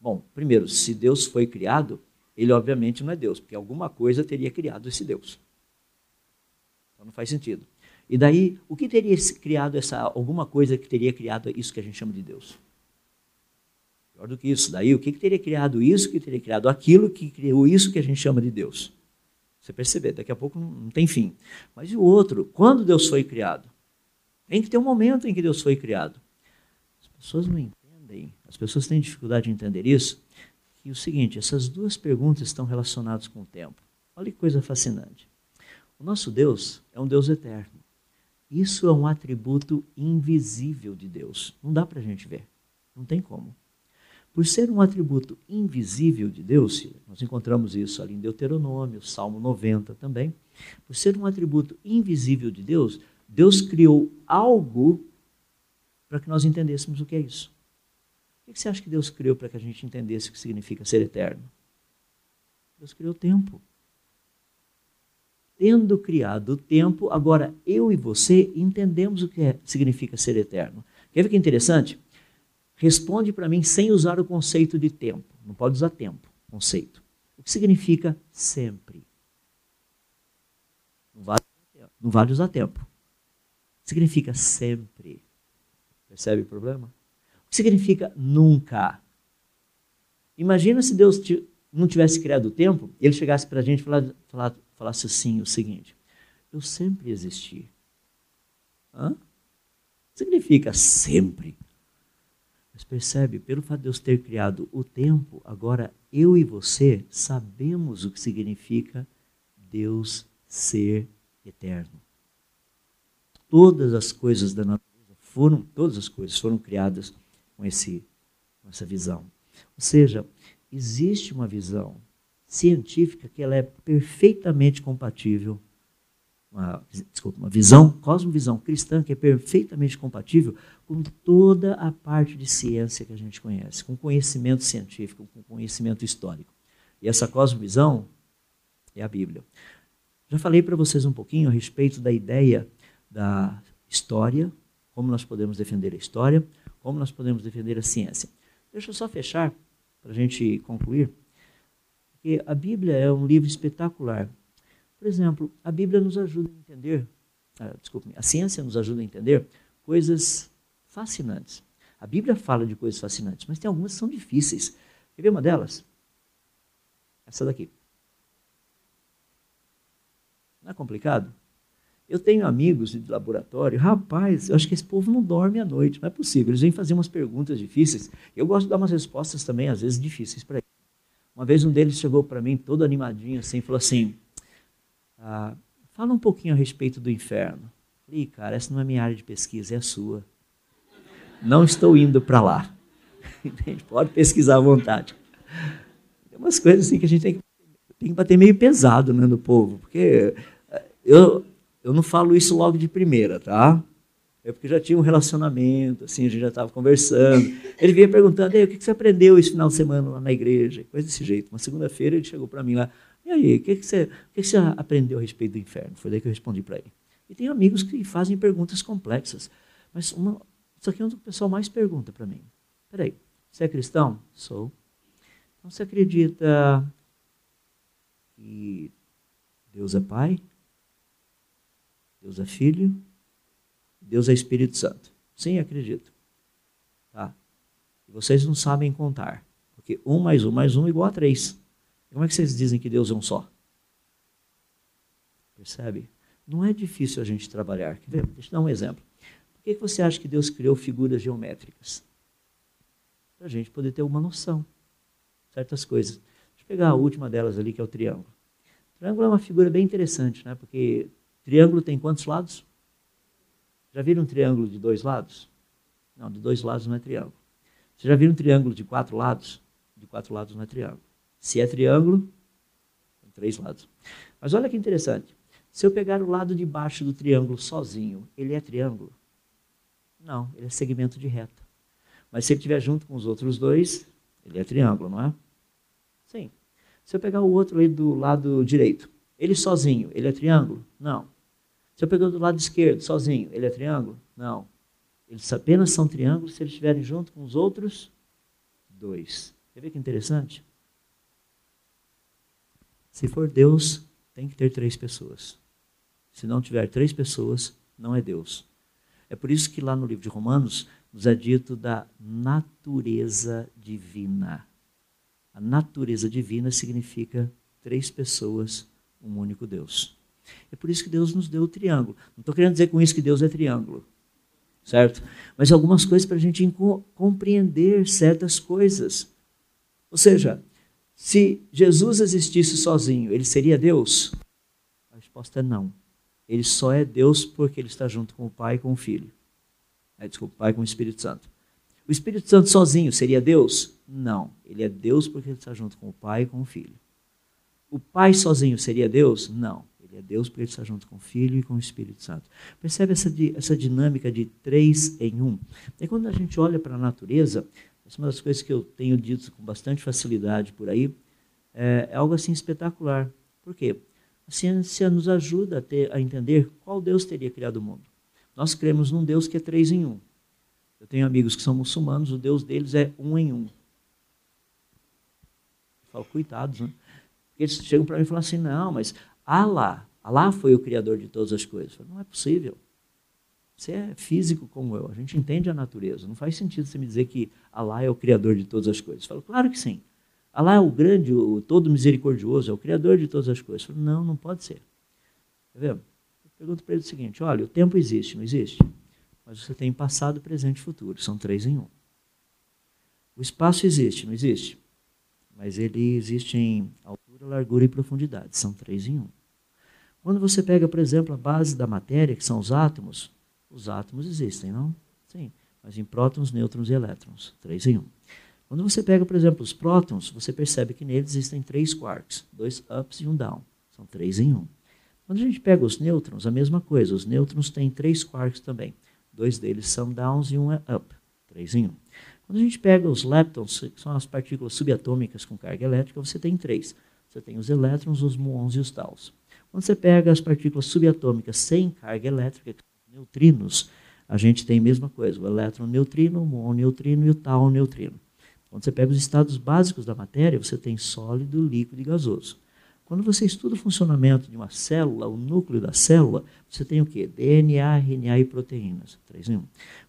Bom, primeiro, se Deus foi criado, ele obviamente não é Deus, porque alguma coisa teria criado esse Deus. Então não faz sentido. E daí, o que teria criado essa alguma coisa que teria criado isso que a gente chama de Deus? Pior do que isso. Daí, o que, que teria criado isso, que teria criado aquilo, que criou isso que a gente chama de Deus? Você perceber, daqui a pouco não tem fim. Mas e o outro? Quando Deus foi criado? Tem que ter um momento em que Deus foi criado. As pessoas não entendem, as pessoas têm dificuldade de entender isso, que o seguinte, essas duas perguntas estão relacionadas com o tempo. Olha que coisa fascinante. O nosso Deus é um Deus eterno. Isso é um atributo invisível de Deus. Não dá para a gente ver. Não tem como. Por ser um atributo invisível de Deus, nós encontramos isso ali em Deuteronômio, Salmo 90 também. Por ser um atributo invisível de Deus, Deus criou algo para que nós entendêssemos o que é isso. O que você acha que Deus criou para que a gente entendesse o que significa ser eterno? Deus criou o tempo. Tendo criado o tempo, agora eu e você entendemos o que é, significa ser eterno. Quer ver que interessante? Responde para mim sem usar o conceito de tempo. Não pode usar tempo, conceito. O que significa sempre? Não vale, usar tempo. Significa sempre. Percebe o problema? O que significa nunca? Imagina se Deus não tivesse criado o tempo, ele chegasse para a gente e falasse, falasse assim o seguinte: Eu sempre existi. Hã? Significa sempre. Mas percebe, pelo fato de Deus ter criado o tempo, agora eu e você sabemos o que significa Deus ser eterno. Todas as coisas da natureza foram, todas as coisas foram criadas com, esse, com essa visão. Ou seja, existe uma visão científica que ela é perfeitamente compatível uma, desculpa, uma visão, cosmovisão cristã que é perfeitamente compatível com toda a parte de ciência que a gente conhece, com conhecimento científico, com conhecimento histórico. E essa cosmovisão é a Bíblia. Já falei para vocês um pouquinho a respeito da ideia da história, como nós podemos defender a história, como nós podemos defender a ciência. Deixa eu só fechar, para a gente concluir, porque a Bíblia é um livro espetacular por exemplo, a Bíblia nos ajuda a entender, ah, desculpe, a ciência nos ajuda a entender coisas fascinantes. A Bíblia fala de coisas fascinantes, mas tem algumas que são difíceis. Quer ver uma delas? Essa daqui. Não é complicado? Eu tenho amigos de laboratório, rapaz, eu acho que esse povo não dorme à noite, não é possível. Eles vêm fazer umas perguntas difíceis. Eu gosto de dar umas respostas também, às vezes difíceis para eles. Uma vez um deles chegou para mim, todo animadinho assim, falou assim: ah, fala um pouquinho a respeito do inferno. Falei, cara, essa não é minha área de pesquisa, é a sua. Não estou indo para lá. Pode pesquisar à vontade. Tem umas coisas assim que a gente tem que, tem que bater meio pesado né, no povo, porque eh, eu, eu não falo isso logo de primeira, tá? É porque já tinha um relacionamento, assim, a gente já estava conversando. Ele vinha perguntando, o que você aprendeu esse final de semana lá na igreja? Coisa desse jeito. Uma segunda-feira ele chegou para mim lá, e aí, o que, que, você, o que, você aprendeu a respeito do inferno? Foi daí que eu respondi para ele. E tem amigos que fazem perguntas complexas. Mas uma, isso aqui é o que o pessoal mais pergunta para mim. Peraí, Você é cristão? Sou. Então você acredita que Deus é Pai? Deus é Filho? Deus é Espírito Santo? Sim, acredito. Tá? E vocês não sabem contar. Porque um mais um mais um é igual a três. Como é que vocês dizem que Deus é um só? Percebe? Não é difícil a gente trabalhar. Deixa eu dar um exemplo. Por que você acha que Deus criou figuras geométricas? Para a gente poder ter uma noção. Certas coisas. Deixa eu pegar a última delas ali, que é o triângulo. O triângulo é uma figura bem interessante, né? Porque triângulo tem quantos lados? Já viram um triângulo de dois lados? Não, de dois lados não é triângulo. Você já viu um triângulo de quatro lados? De quatro lados não é triângulo. Se é triângulo, tem três lados. Mas olha que interessante. Se eu pegar o lado de baixo do triângulo sozinho, ele é triângulo? Não, ele é segmento de reta. Mas se ele estiver junto com os outros dois, ele é triângulo, não é? Sim. Se eu pegar o outro ali do lado direito, ele sozinho, ele é triângulo? Não. Se eu pegar do lado esquerdo, sozinho, ele é triângulo? Não. Eles apenas são triângulos se eles estiverem junto com os outros dois. Quer ver que interessante? Se for Deus, tem que ter três pessoas. Se não tiver três pessoas, não é Deus. É por isso que lá no livro de Romanos nos é dito da natureza divina. A natureza divina significa três pessoas, um único Deus. É por isso que Deus nos deu o triângulo. Não estou querendo dizer com isso que Deus é triângulo, certo? Mas algumas coisas para a gente compreender certas coisas. Ou seja, se Jesus existisse sozinho, ele seria Deus? A resposta é não. Ele só é Deus porque ele está junto com o Pai e com o Filho. É, desculpa, o Pai com o Espírito Santo. O Espírito Santo sozinho seria Deus? Não. Ele é Deus porque ele está junto com o Pai e com o Filho. O Pai sozinho seria Deus? Não. É Deus porque ele está junto com o Filho e com o Espírito Santo. Percebe essa, essa dinâmica de três em um? E quando a gente olha para a natureza, essa é uma das coisas que eu tenho dito com bastante facilidade por aí, é, é algo assim espetacular. Por quê? A ciência nos ajuda a, ter, a entender qual Deus teria criado o mundo. Nós cremos num Deus que é três em um. Eu tenho amigos que são muçulmanos, o Deus deles é um em um. Eu falo, coitados, né? Porque eles chegam para mim e falam assim: não, mas Allah, Allah foi o criador de todas as coisas. Falo, não é possível. Você é físico como eu, a gente entende a natureza. Não faz sentido você me dizer que Allah é o criador de todas as coisas. Falo, claro que sim. Allah é o grande, o todo misericordioso, é o criador de todas as coisas. Falo, não, não pode ser. Tá vendo? Eu pergunto para ele o seguinte: olha, o tempo existe, não existe? Mas você tem passado, presente e futuro. São três em um. O espaço existe, não existe? Mas ele existe em altura, largura e profundidade. São três em um. Quando você pega, por exemplo, a base da matéria, que são os átomos, os átomos existem, não? Sim. Mas em prótons, nêutrons e elétrons. Três em um. Quando você pega, por exemplo, os prótons, você percebe que neles existem três quarks, dois ups e um down. São três em um. Quando a gente pega os nêutrons, a mesma coisa. Os nêutrons têm três quarks também. Dois deles são downs e um é up. Três em um. Quando a gente pega os leptons, que são as partículas subatômicas com carga elétrica, você tem três. Você tem os elétrons, os muons e os taus. Quando você pega as partículas subatômicas sem carga elétrica, neutrinos, a gente tem a mesma coisa. O elétron neutrino, o muon neutrino e o tau neutrino. Quando você pega os estados básicos da matéria, você tem sólido, líquido e gasoso. Quando você estuda o funcionamento de uma célula, o núcleo da célula, você tem o quê? DNA, RNA e proteínas. Três em um.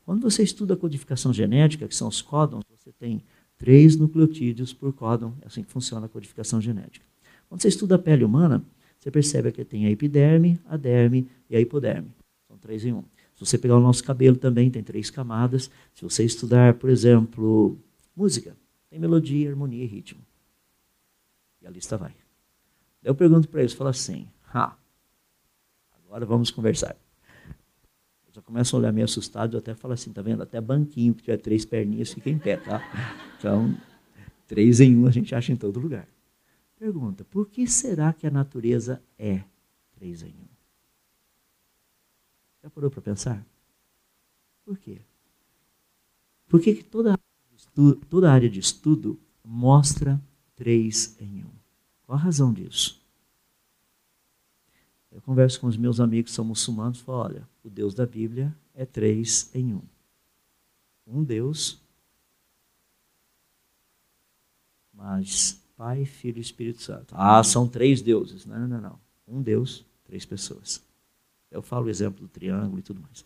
Quando você estuda a codificação genética, que são os códons, você tem três nucleotídeos por códon. É assim que funciona a codificação genética. Quando você estuda a pele humana, você percebe que tem a epiderme, a derme e a hipoderme. São três em um. Se você pegar o nosso cabelo também, tem três camadas. Se você estudar, por exemplo, Música. Tem melodia, harmonia e ritmo. E a lista vai. Eu pergunto para eles, falo assim, ha, agora vamos conversar. Eles já começam a olhar meio assustado, eu até falo assim, tá vendo? Até banquinho que tiver três perninhas fica em pé, tá? Então, três em um a gente acha em todo lugar. Pergunta, por que será que a natureza é três em um? Já parou para pensar? Por quê? Por que, que toda toda a área de estudo mostra três em um. Qual a razão disso? Eu converso com os meus amigos que são muçulmanos e falo, olha, o Deus da Bíblia é três em um. Um Deus, mas Pai, Filho e Espírito Santo. Ah, são três deuses. Não, não, não. Um Deus, três pessoas. Eu falo o exemplo do triângulo e tudo mais.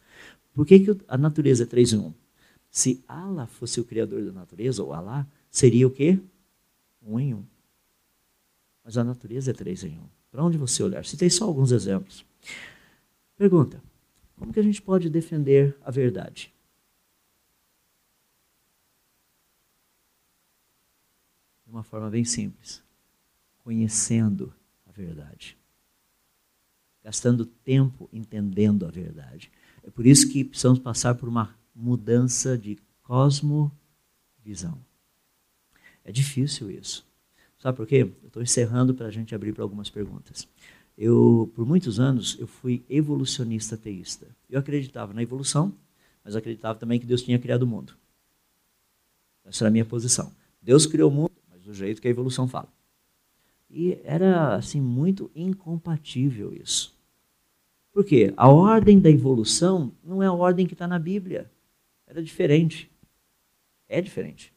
Por que, que a natureza é três em um? Se Allah fosse o criador da natureza, ou Allah, seria o quê? Um em um. Mas a natureza é três em um. Para onde você olhar? Citei só alguns exemplos. Pergunta: como que a gente pode defender a verdade? De uma forma bem simples, conhecendo a verdade, gastando tempo entendendo a verdade. É por isso que precisamos passar por uma mudança de cosmovisão. É difícil isso. Sabe por quê? Eu estou encerrando para a gente abrir para algumas perguntas. Eu, por muitos anos, eu fui evolucionista teísta. Eu acreditava na evolução, mas acreditava também que Deus tinha criado o mundo. Essa era a minha posição. Deus criou o mundo, do jeito que a evolução fala. E era assim muito incompatível isso. Por quê? A ordem da evolução não é a ordem que está na Bíblia. Era diferente. É diferente.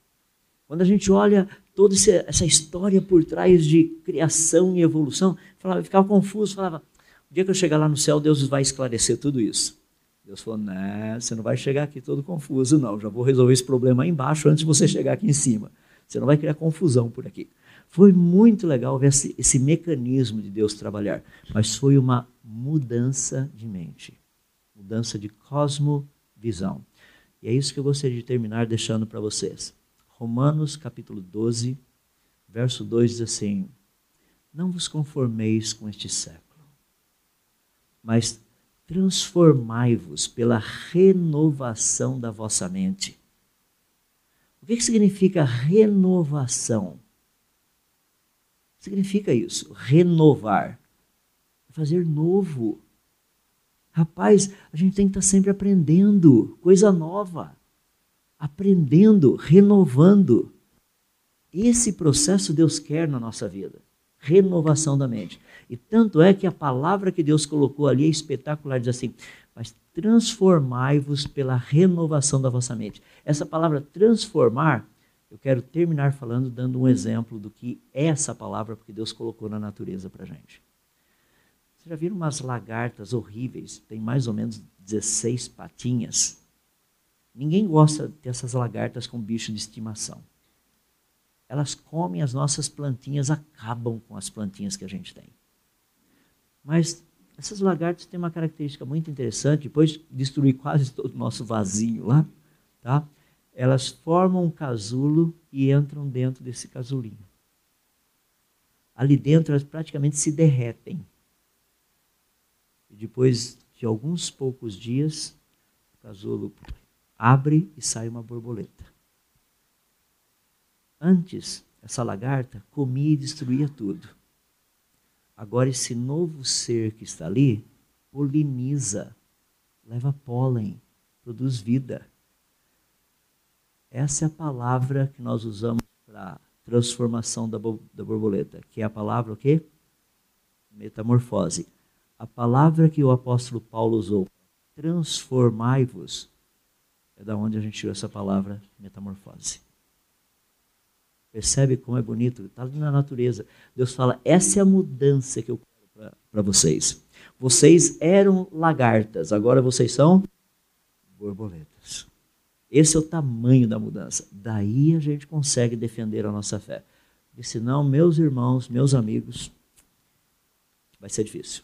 Quando a gente olha toda essa história por trás de criação e evolução, falava, ficava confuso, falava, o dia que eu chegar lá no céu, Deus vai esclarecer tudo isso. Deus falou, não, você não vai chegar aqui todo confuso, não. Já vou resolver esse problema aí embaixo antes de você chegar aqui em cima. Você não vai criar confusão por aqui. Foi muito legal ver esse, esse mecanismo de Deus trabalhar, mas foi uma mudança de mente, mudança de cosmovisão. E é isso que eu gostaria de terminar deixando para vocês. Romanos capítulo 12, verso 2 diz assim: Não vos conformeis com este século, mas transformai-vos pela renovação da vossa mente. O que, que significa renovação? Significa isso, renovar, fazer novo. Rapaz, a gente tem que estar sempre aprendendo coisa nova aprendendo, renovando. Esse processo Deus quer na nossa vida. Renovação da mente. E tanto é que a palavra que Deus colocou ali é espetacular, diz assim: mas transformai-vos pela renovação da vossa mente. Essa palavra transformar, eu quero terminar falando, dando um exemplo do que é essa palavra, porque Deus colocou na natureza para gente. Vocês já viram umas lagartas horríveis? Tem mais ou menos 16 patinhas. Ninguém gosta de ter essas lagartas com bicho de estimação. Elas comem as nossas plantinhas, acabam com as plantinhas que a gente tem. Mas essas lagartas têm uma característica muito interessante, depois de destruir quase todo o nosso vasinho lá, tá? elas formam um casulo e entram dentro desse casulinho. Ali dentro elas praticamente se derretem. E depois de alguns poucos dias, o casulo abre e sai uma borboleta. Antes, essa lagarta comia e destruía tudo. Agora, esse novo ser que está ali poliniza, leva pólen, produz vida. Essa é a palavra que nós usamos para transformação da, da borboleta, que é a palavra o quê? Metamorfose. A palavra que o apóstolo Paulo usou, transformai-vos, é da onde a gente tirou essa palavra metamorfose. Percebe como é bonito? Está ali na natureza. Deus fala: essa é a mudança que eu quero para vocês. Vocês eram lagartas, agora vocês são borboletas. Esse é o tamanho da mudança. Daí a gente consegue defender a nossa fé. Porque senão, meus irmãos, meus amigos, vai ser difícil.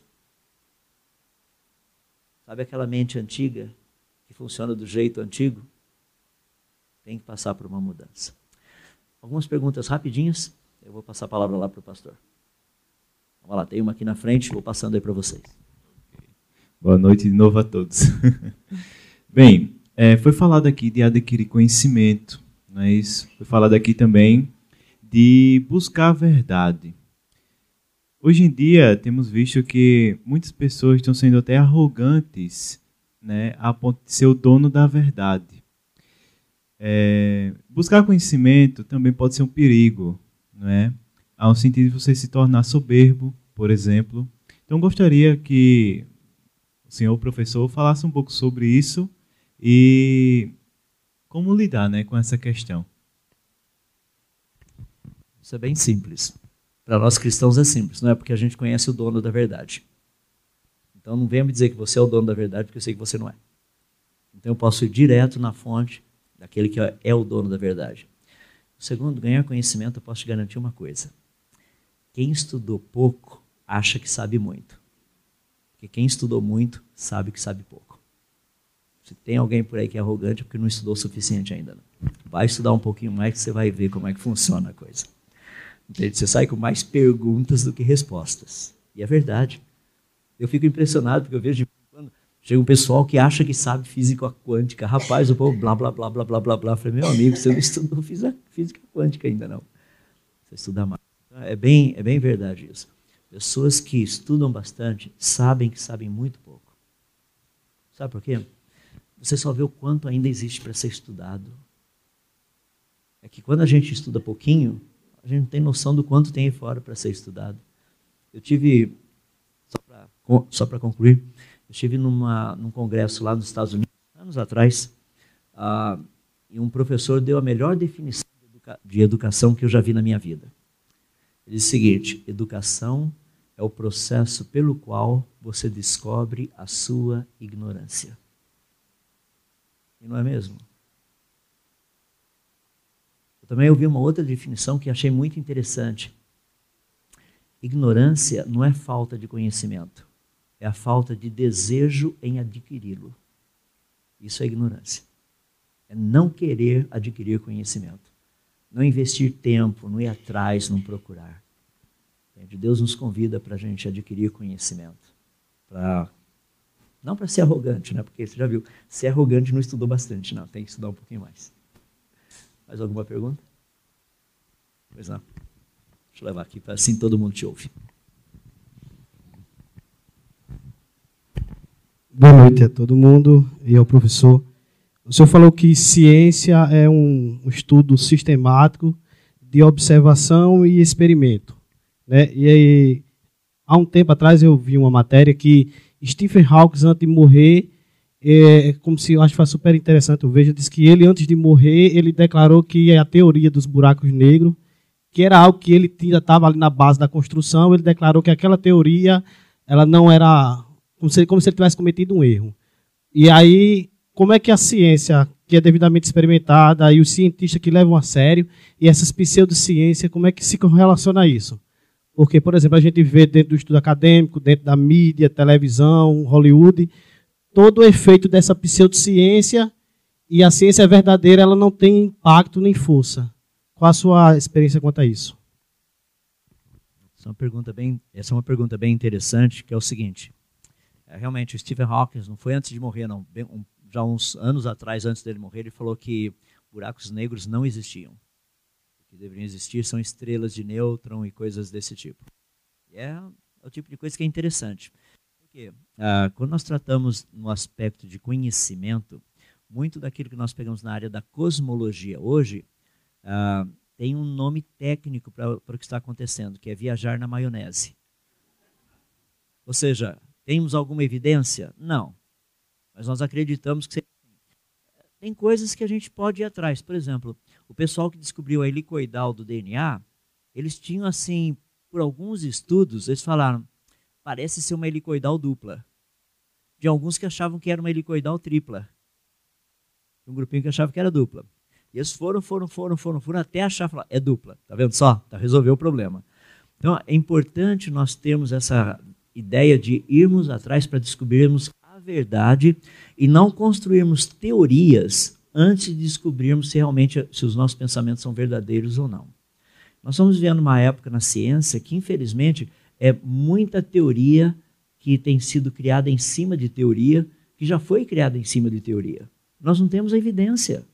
Sabe aquela mente antiga funciona do jeito antigo, tem que passar por uma mudança. Algumas perguntas rapidinhas, eu vou passar a palavra lá para o pastor. Vamos lá, tem uma aqui na frente, vou passando aí para vocês. Boa noite de novo a todos. Bem, é, foi falado aqui de adquirir conhecimento, não é isso? Foi falado aqui também de buscar a verdade. Hoje em dia, temos visto que muitas pessoas estão sendo até arrogantes né, a ponto de ser o dono da verdade. É, buscar conhecimento também pode ser um perigo, não é? Há um sentido de você se tornar soberbo, por exemplo. Então, gostaria que o senhor professor falasse um pouco sobre isso e como lidar né, com essa questão. Isso é bem simples. Para nós cristãos é simples, não é porque a gente conhece o dono da verdade. Então não venha me dizer que você é o dono da verdade, porque eu sei que você não é. Então eu posso ir direto na fonte daquele que é o dono da verdade. Segundo, ganhar conhecimento, eu posso te garantir uma coisa. Quem estudou pouco acha que sabe muito. Porque quem estudou muito sabe que sabe pouco. Se tem alguém por aí que é arrogante, é porque não estudou o suficiente ainda. Não. Vai estudar um pouquinho mais que você vai ver como é que funciona a coisa. Entende? Você sai com mais perguntas do que respostas. E é verdade. Eu fico impressionado porque eu vejo de chega um pessoal que acha que sabe física quântica. Rapaz, o povo blá, blá, blá, blá, blá, blá, blá. Falei, meu amigo, você não estudou física quântica ainda não. Você estuda mais. É bem, é bem verdade isso. Pessoas que estudam bastante sabem que sabem muito pouco. Sabe por quê? Você só vê o quanto ainda existe para ser estudado. É que quando a gente estuda pouquinho, a gente não tem noção do quanto tem aí fora para ser estudado. Eu tive só para concluir, eu estive numa, num congresso lá nos Estados Unidos, anos atrás, uh, e um professor deu a melhor definição de, educa de educação que eu já vi na minha vida. Ele disse o seguinte: educação é o processo pelo qual você descobre a sua ignorância. E não é mesmo? Eu também ouvi uma outra definição que achei muito interessante. Ignorância não é falta de conhecimento é a falta de desejo em adquiri-lo. Isso é ignorância. É não querer adquirir conhecimento. Não investir tempo, não ir atrás, não procurar. Deus nos convida para a gente adquirir conhecimento. Pra... Não para ser arrogante, né? porque você já viu, ser arrogante não estudou bastante, não. Tem que estudar um pouquinho mais. Mais alguma pergunta? Pois não. Deixa eu levar aqui, para assim todo mundo te ouve. Boa noite a todo mundo e ao professor. O senhor falou que ciência é um estudo sistemático de observação e experimento. Né? E aí, há um tempo atrás eu vi uma matéria que Stephen Hawking, antes de morrer, é, como se eu acho que foi super interessante, eu vejo, disse que ele, antes de morrer, ele declarou que a teoria dos buracos negros, que era algo que ele estava ali na base da construção, ele declarou que aquela teoria ela não era como se, como se ele tivesse cometido um erro. E aí, como é que a ciência, que é devidamente experimentada, e os cientistas que levam a sério, e essas pseudociências, como é que se relaciona a isso? Porque, por exemplo, a gente vê dentro do estudo acadêmico, dentro da mídia, televisão, Hollywood, todo o efeito dessa pseudociência e a ciência verdadeira ela não tem impacto nem força. Qual a sua experiência quanto a isso? Essa é uma pergunta bem, essa é uma pergunta bem interessante, que é o seguinte: é, realmente, o Stephen Hawking não foi antes de morrer, não. Bem, um, já uns anos atrás, antes dele morrer, ele falou que buracos negros não existiam. O que deveriam existir são estrelas de nêutron e coisas desse tipo. E é, é o tipo de coisa que é interessante. Porque ah, quando nós tratamos no aspecto de conhecimento, muito daquilo que nós pegamos na área da cosmologia hoje ah, tem um nome técnico para o que está acontecendo, que é viajar na maionese. Ou seja, temos alguma evidência? Não. Mas nós acreditamos que tem coisas que a gente pode ir atrás. Por exemplo, o pessoal que descobriu a helicoidal do DNA, eles tinham assim, por alguns estudos, eles falaram, parece ser uma helicoidal dupla. De alguns que achavam que era uma helicoidal tripla. Um grupinho que achava que era dupla. E eles foram, foram, foram, foram, foram até achar, falar, é dupla. Tá vendo só? Tá resolveu o problema. Então, é importante nós termos essa ideia de irmos atrás para descobrirmos a verdade e não construirmos teorias antes de descobrirmos se realmente se os nossos pensamentos são verdadeiros ou não. Nós estamos vivendo uma época na ciência que, infelizmente, é muita teoria que tem sido criada em cima de teoria, que já foi criada em cima de teoria. Nós não temos evidência.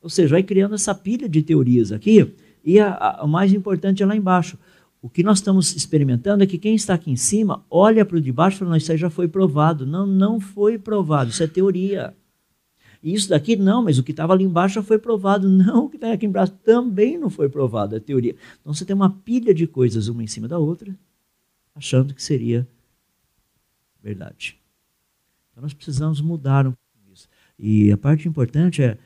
Ou seja, vai criando essa pilha de teorias aqui, e a, a, o mais importante é lá embaixo. O que nós estamos experimentando é que quem está aqui em cima olha para o de baixo e fala, isso aí já foi provado. Não, não foi provado, isso é teoria. E isso daqui, não, mas o que estava ali embaixo já foi provado. Não, o que está aqui embaixo também não foi provado, é teoria. Então você tem uma pilha de coisas uma em cima da outra, achando que seria verdade. Então nós precisamos mudar um pouco isso. E a parte importante é,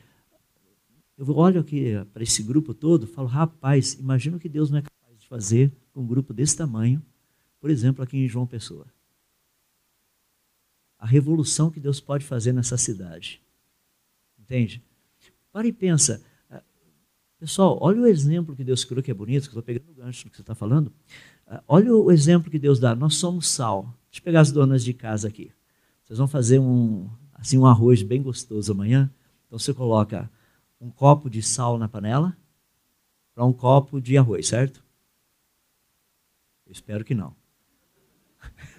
Eu olho aqui para esse grupo todo, falo, rapaz, imagina o que Deus não é capaz de fazer com um grupo desse tamanho, por exemplo, aqui em João Pessoa. A revolução que Deus pode fazer nessa cidade. Entende? Para e pensa. Ah, pessoal, olha o exemplo que Deus criou, que é bonito, que estou pegando o gancho do que você está falando. Ah, olha o exemplo que Deus dá. Nós somos sal. Deixa eu pegar as donas de casa aqui. Vocês vão fazer um, assim, um arroz bem gostoso amanhã. Então você coloca um copo de sal na panela para um copo de arroz, certo? Eu espero que não.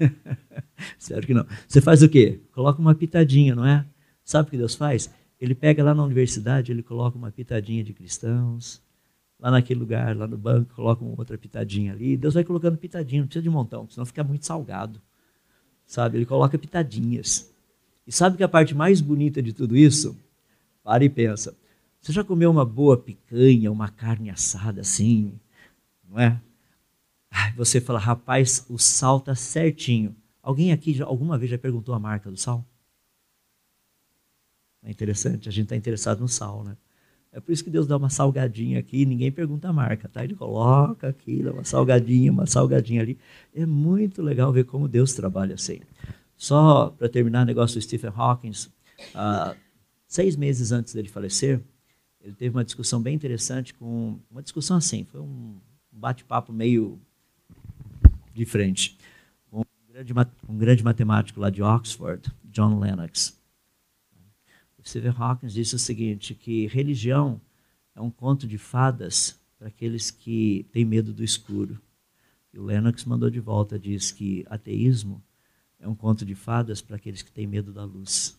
espero que não. Você faz o quê? Coloca uma pitadinha, não é? Sabe o que Deus faz? Ele pega lá na universidade, ele coloca uma pitadinha de cristãos. Lá naquele lugar, lá no banco, coloca uma outra pitadinha ali. Deus vai colocando pitadinha, não precisa de montão, senão fica muito salgado. Sabe? Ele coloca pitadinhas. E sabe que a parte mais bonita de tudo isso? Para e pensa. Você já comeu uma boa picanha, uma carne assada assim, não é? Você fala, rapaz, o sal tá certinho. Alguém aqui já, alguma vez já perguntou a marca do sal? É interessante, a gente está interessado no sal, né? É por isso que Deus dá uma salgadinha aqui, ninguém pergunta a marca, tá? Ele coloca aqui, dá uma salgadinha, uma salgadinha ali. É muito legal ver como Deus trabalha assim. Só para terminar o negócio do Stephen Hawking, uh, seis meses antes dele falecer, ele teve uma discussão bem interessante com uma discussão assim, foi um bate-papo meio de frente um grande, um grande matemático lá de Oxford, John Lennox. O Stephen Hawking disse o seguinte, que religião é um conto de fadas para aqueles que têm medo do escuro. E o Lennox mandou de volta, diz que ateísmo é um conto de fadas para aqueles que têm medo da luz.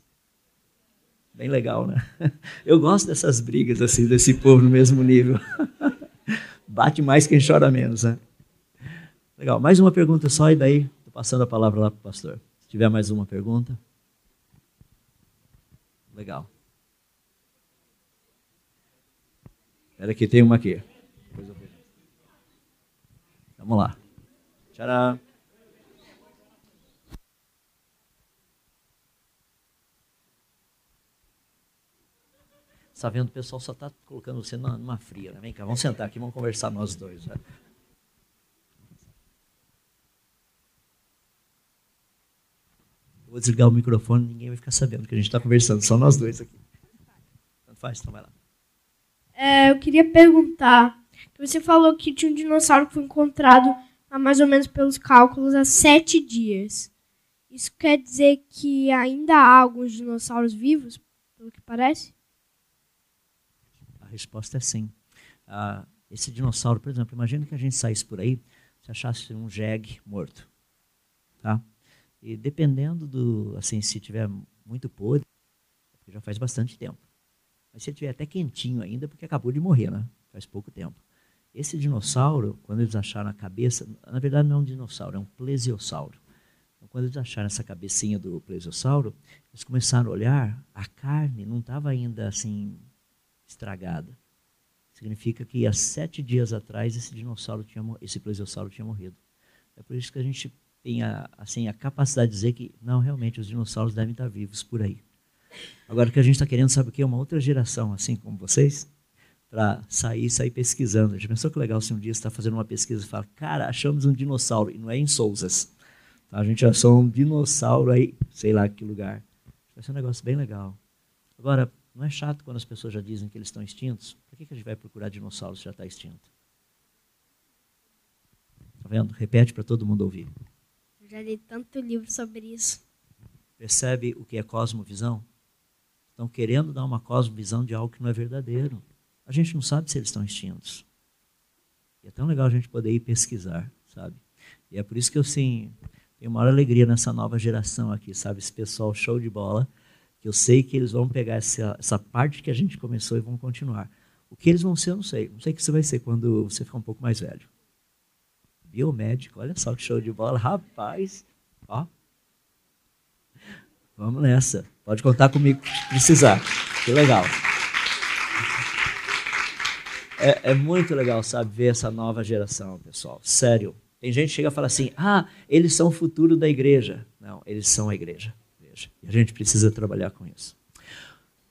Bem legal, né? Eu gosto dessas brigas assim, desse povo no mesmo nível. Bate mais quem chora menos, né? Legal. Mais uma pergunta só e daí estou passando a palavra lá para o pastor. Se tiver mais uma pergunta. Legal. Espera aqui, tem uma aqui. Vamos lá. Tcharam. Está vendo? O pessoal só está colocando você numa fria. Né? Vem cá, vamos sentar aqui, vamos conversar nós dois. Né? Vou desligar o microfone, ninguém vai ficar sabendo que a gente está conversando, só nós dois aqui. Tanto faz, então vai lá. É, eu queria perguntar, você falou que tinha um dinossauro que foi encontrado há mais ou menos pelos cálculos há sete dias. Isso quer dizer que ainda há alguns dinossauros vivos, pelo que parece? resposta é sim. Ah, esse dinossauro, por exemplo, imagina que a gente saísse por aí, se achasse um jegue morto, tá? E dependendo do, assim, se tiver muito podre, porque já faz bastante tempo. Mas se ele tiver até quentinho ainda, porque acabou de morrer, né? Faz pouco tempo. Esse dinossauro, quando eles acharam a cabeça, na verdade não é um dinossauro, é um plesiosauro. Então, quando eles acharam essa cabecinha do plesiosauro, eles começaram a olhar, a carne não estava ainda assim estragada. Significa que há sete dias atrás esse dinossauro tinha, esse plesiosauro tinha morrido. É por isso que a gente tem a, assim, a capacidade de dizer que, não, realmente, os dinossauros devem estar vivos por aí. Agora, o que a gente está querendo, sabe o que? É uma outra geração, assim como vocês, para sair sair pesquisando. A gente pensou que legal se um dia você está fazendo uma pesquisa e fala, cara, achamos um dinossauro, e não é em Souzas. Tá? A gente achou um dinossauro aí, sei lá que lugar. Vai ser um negócio bem legal. Agora, não é chato quando as pessoas já dizem que eles estão extintos? Por que, que a gente vai procurar dinossauros se já está extinto? Está vendo? Repete para todo mundo ouvir. Já li tanto livro sobre isso. Percebe o que é cosmovisão? Estão querendo dar uma cosmovisão de algo que não é verdadeiro. A gente não sabe se eles estão extintos. E é tão legal a gente poder ir pesquisar, sabe? E é por isso que eu, sim, tenho maior alegria nessa nova geração aqui, sabe? Esse pessoal show de bola que eu sei que eles vão pegar essa, essa parte que a gente começou e vão continuar. O que eles vão ser, eu não sei. Não sei o que você vai ser quando você ficar um pouco mais velho. Biomédico, olha só que show de bola. Rapaz, ó. Vamos nessa. Pode contar comigo se precisar. Que legal. É, é, muito legal, sabe, ver essa nova geração, pessoal. Sério. Tem gente que chega e fala assim: ah, eles são o futuro da igreja. Não, eles são a igreja igreja. E a gente precisa trabalhar com isso.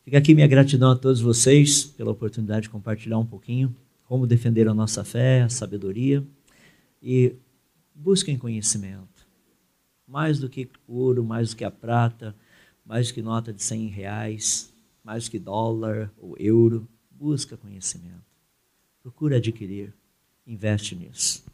Fica aqui minha gratidão a todos vocês pela oportunidade de compartilhar um pouquinho como defender a nossa fé, a sabedoria e busquem conhecimento. Mais do que ouro, mais do que a prata, mais do que nota de 100 reais, mais do que dólar ou euro, busca conhecimento. Procura adquirir, investe nisso.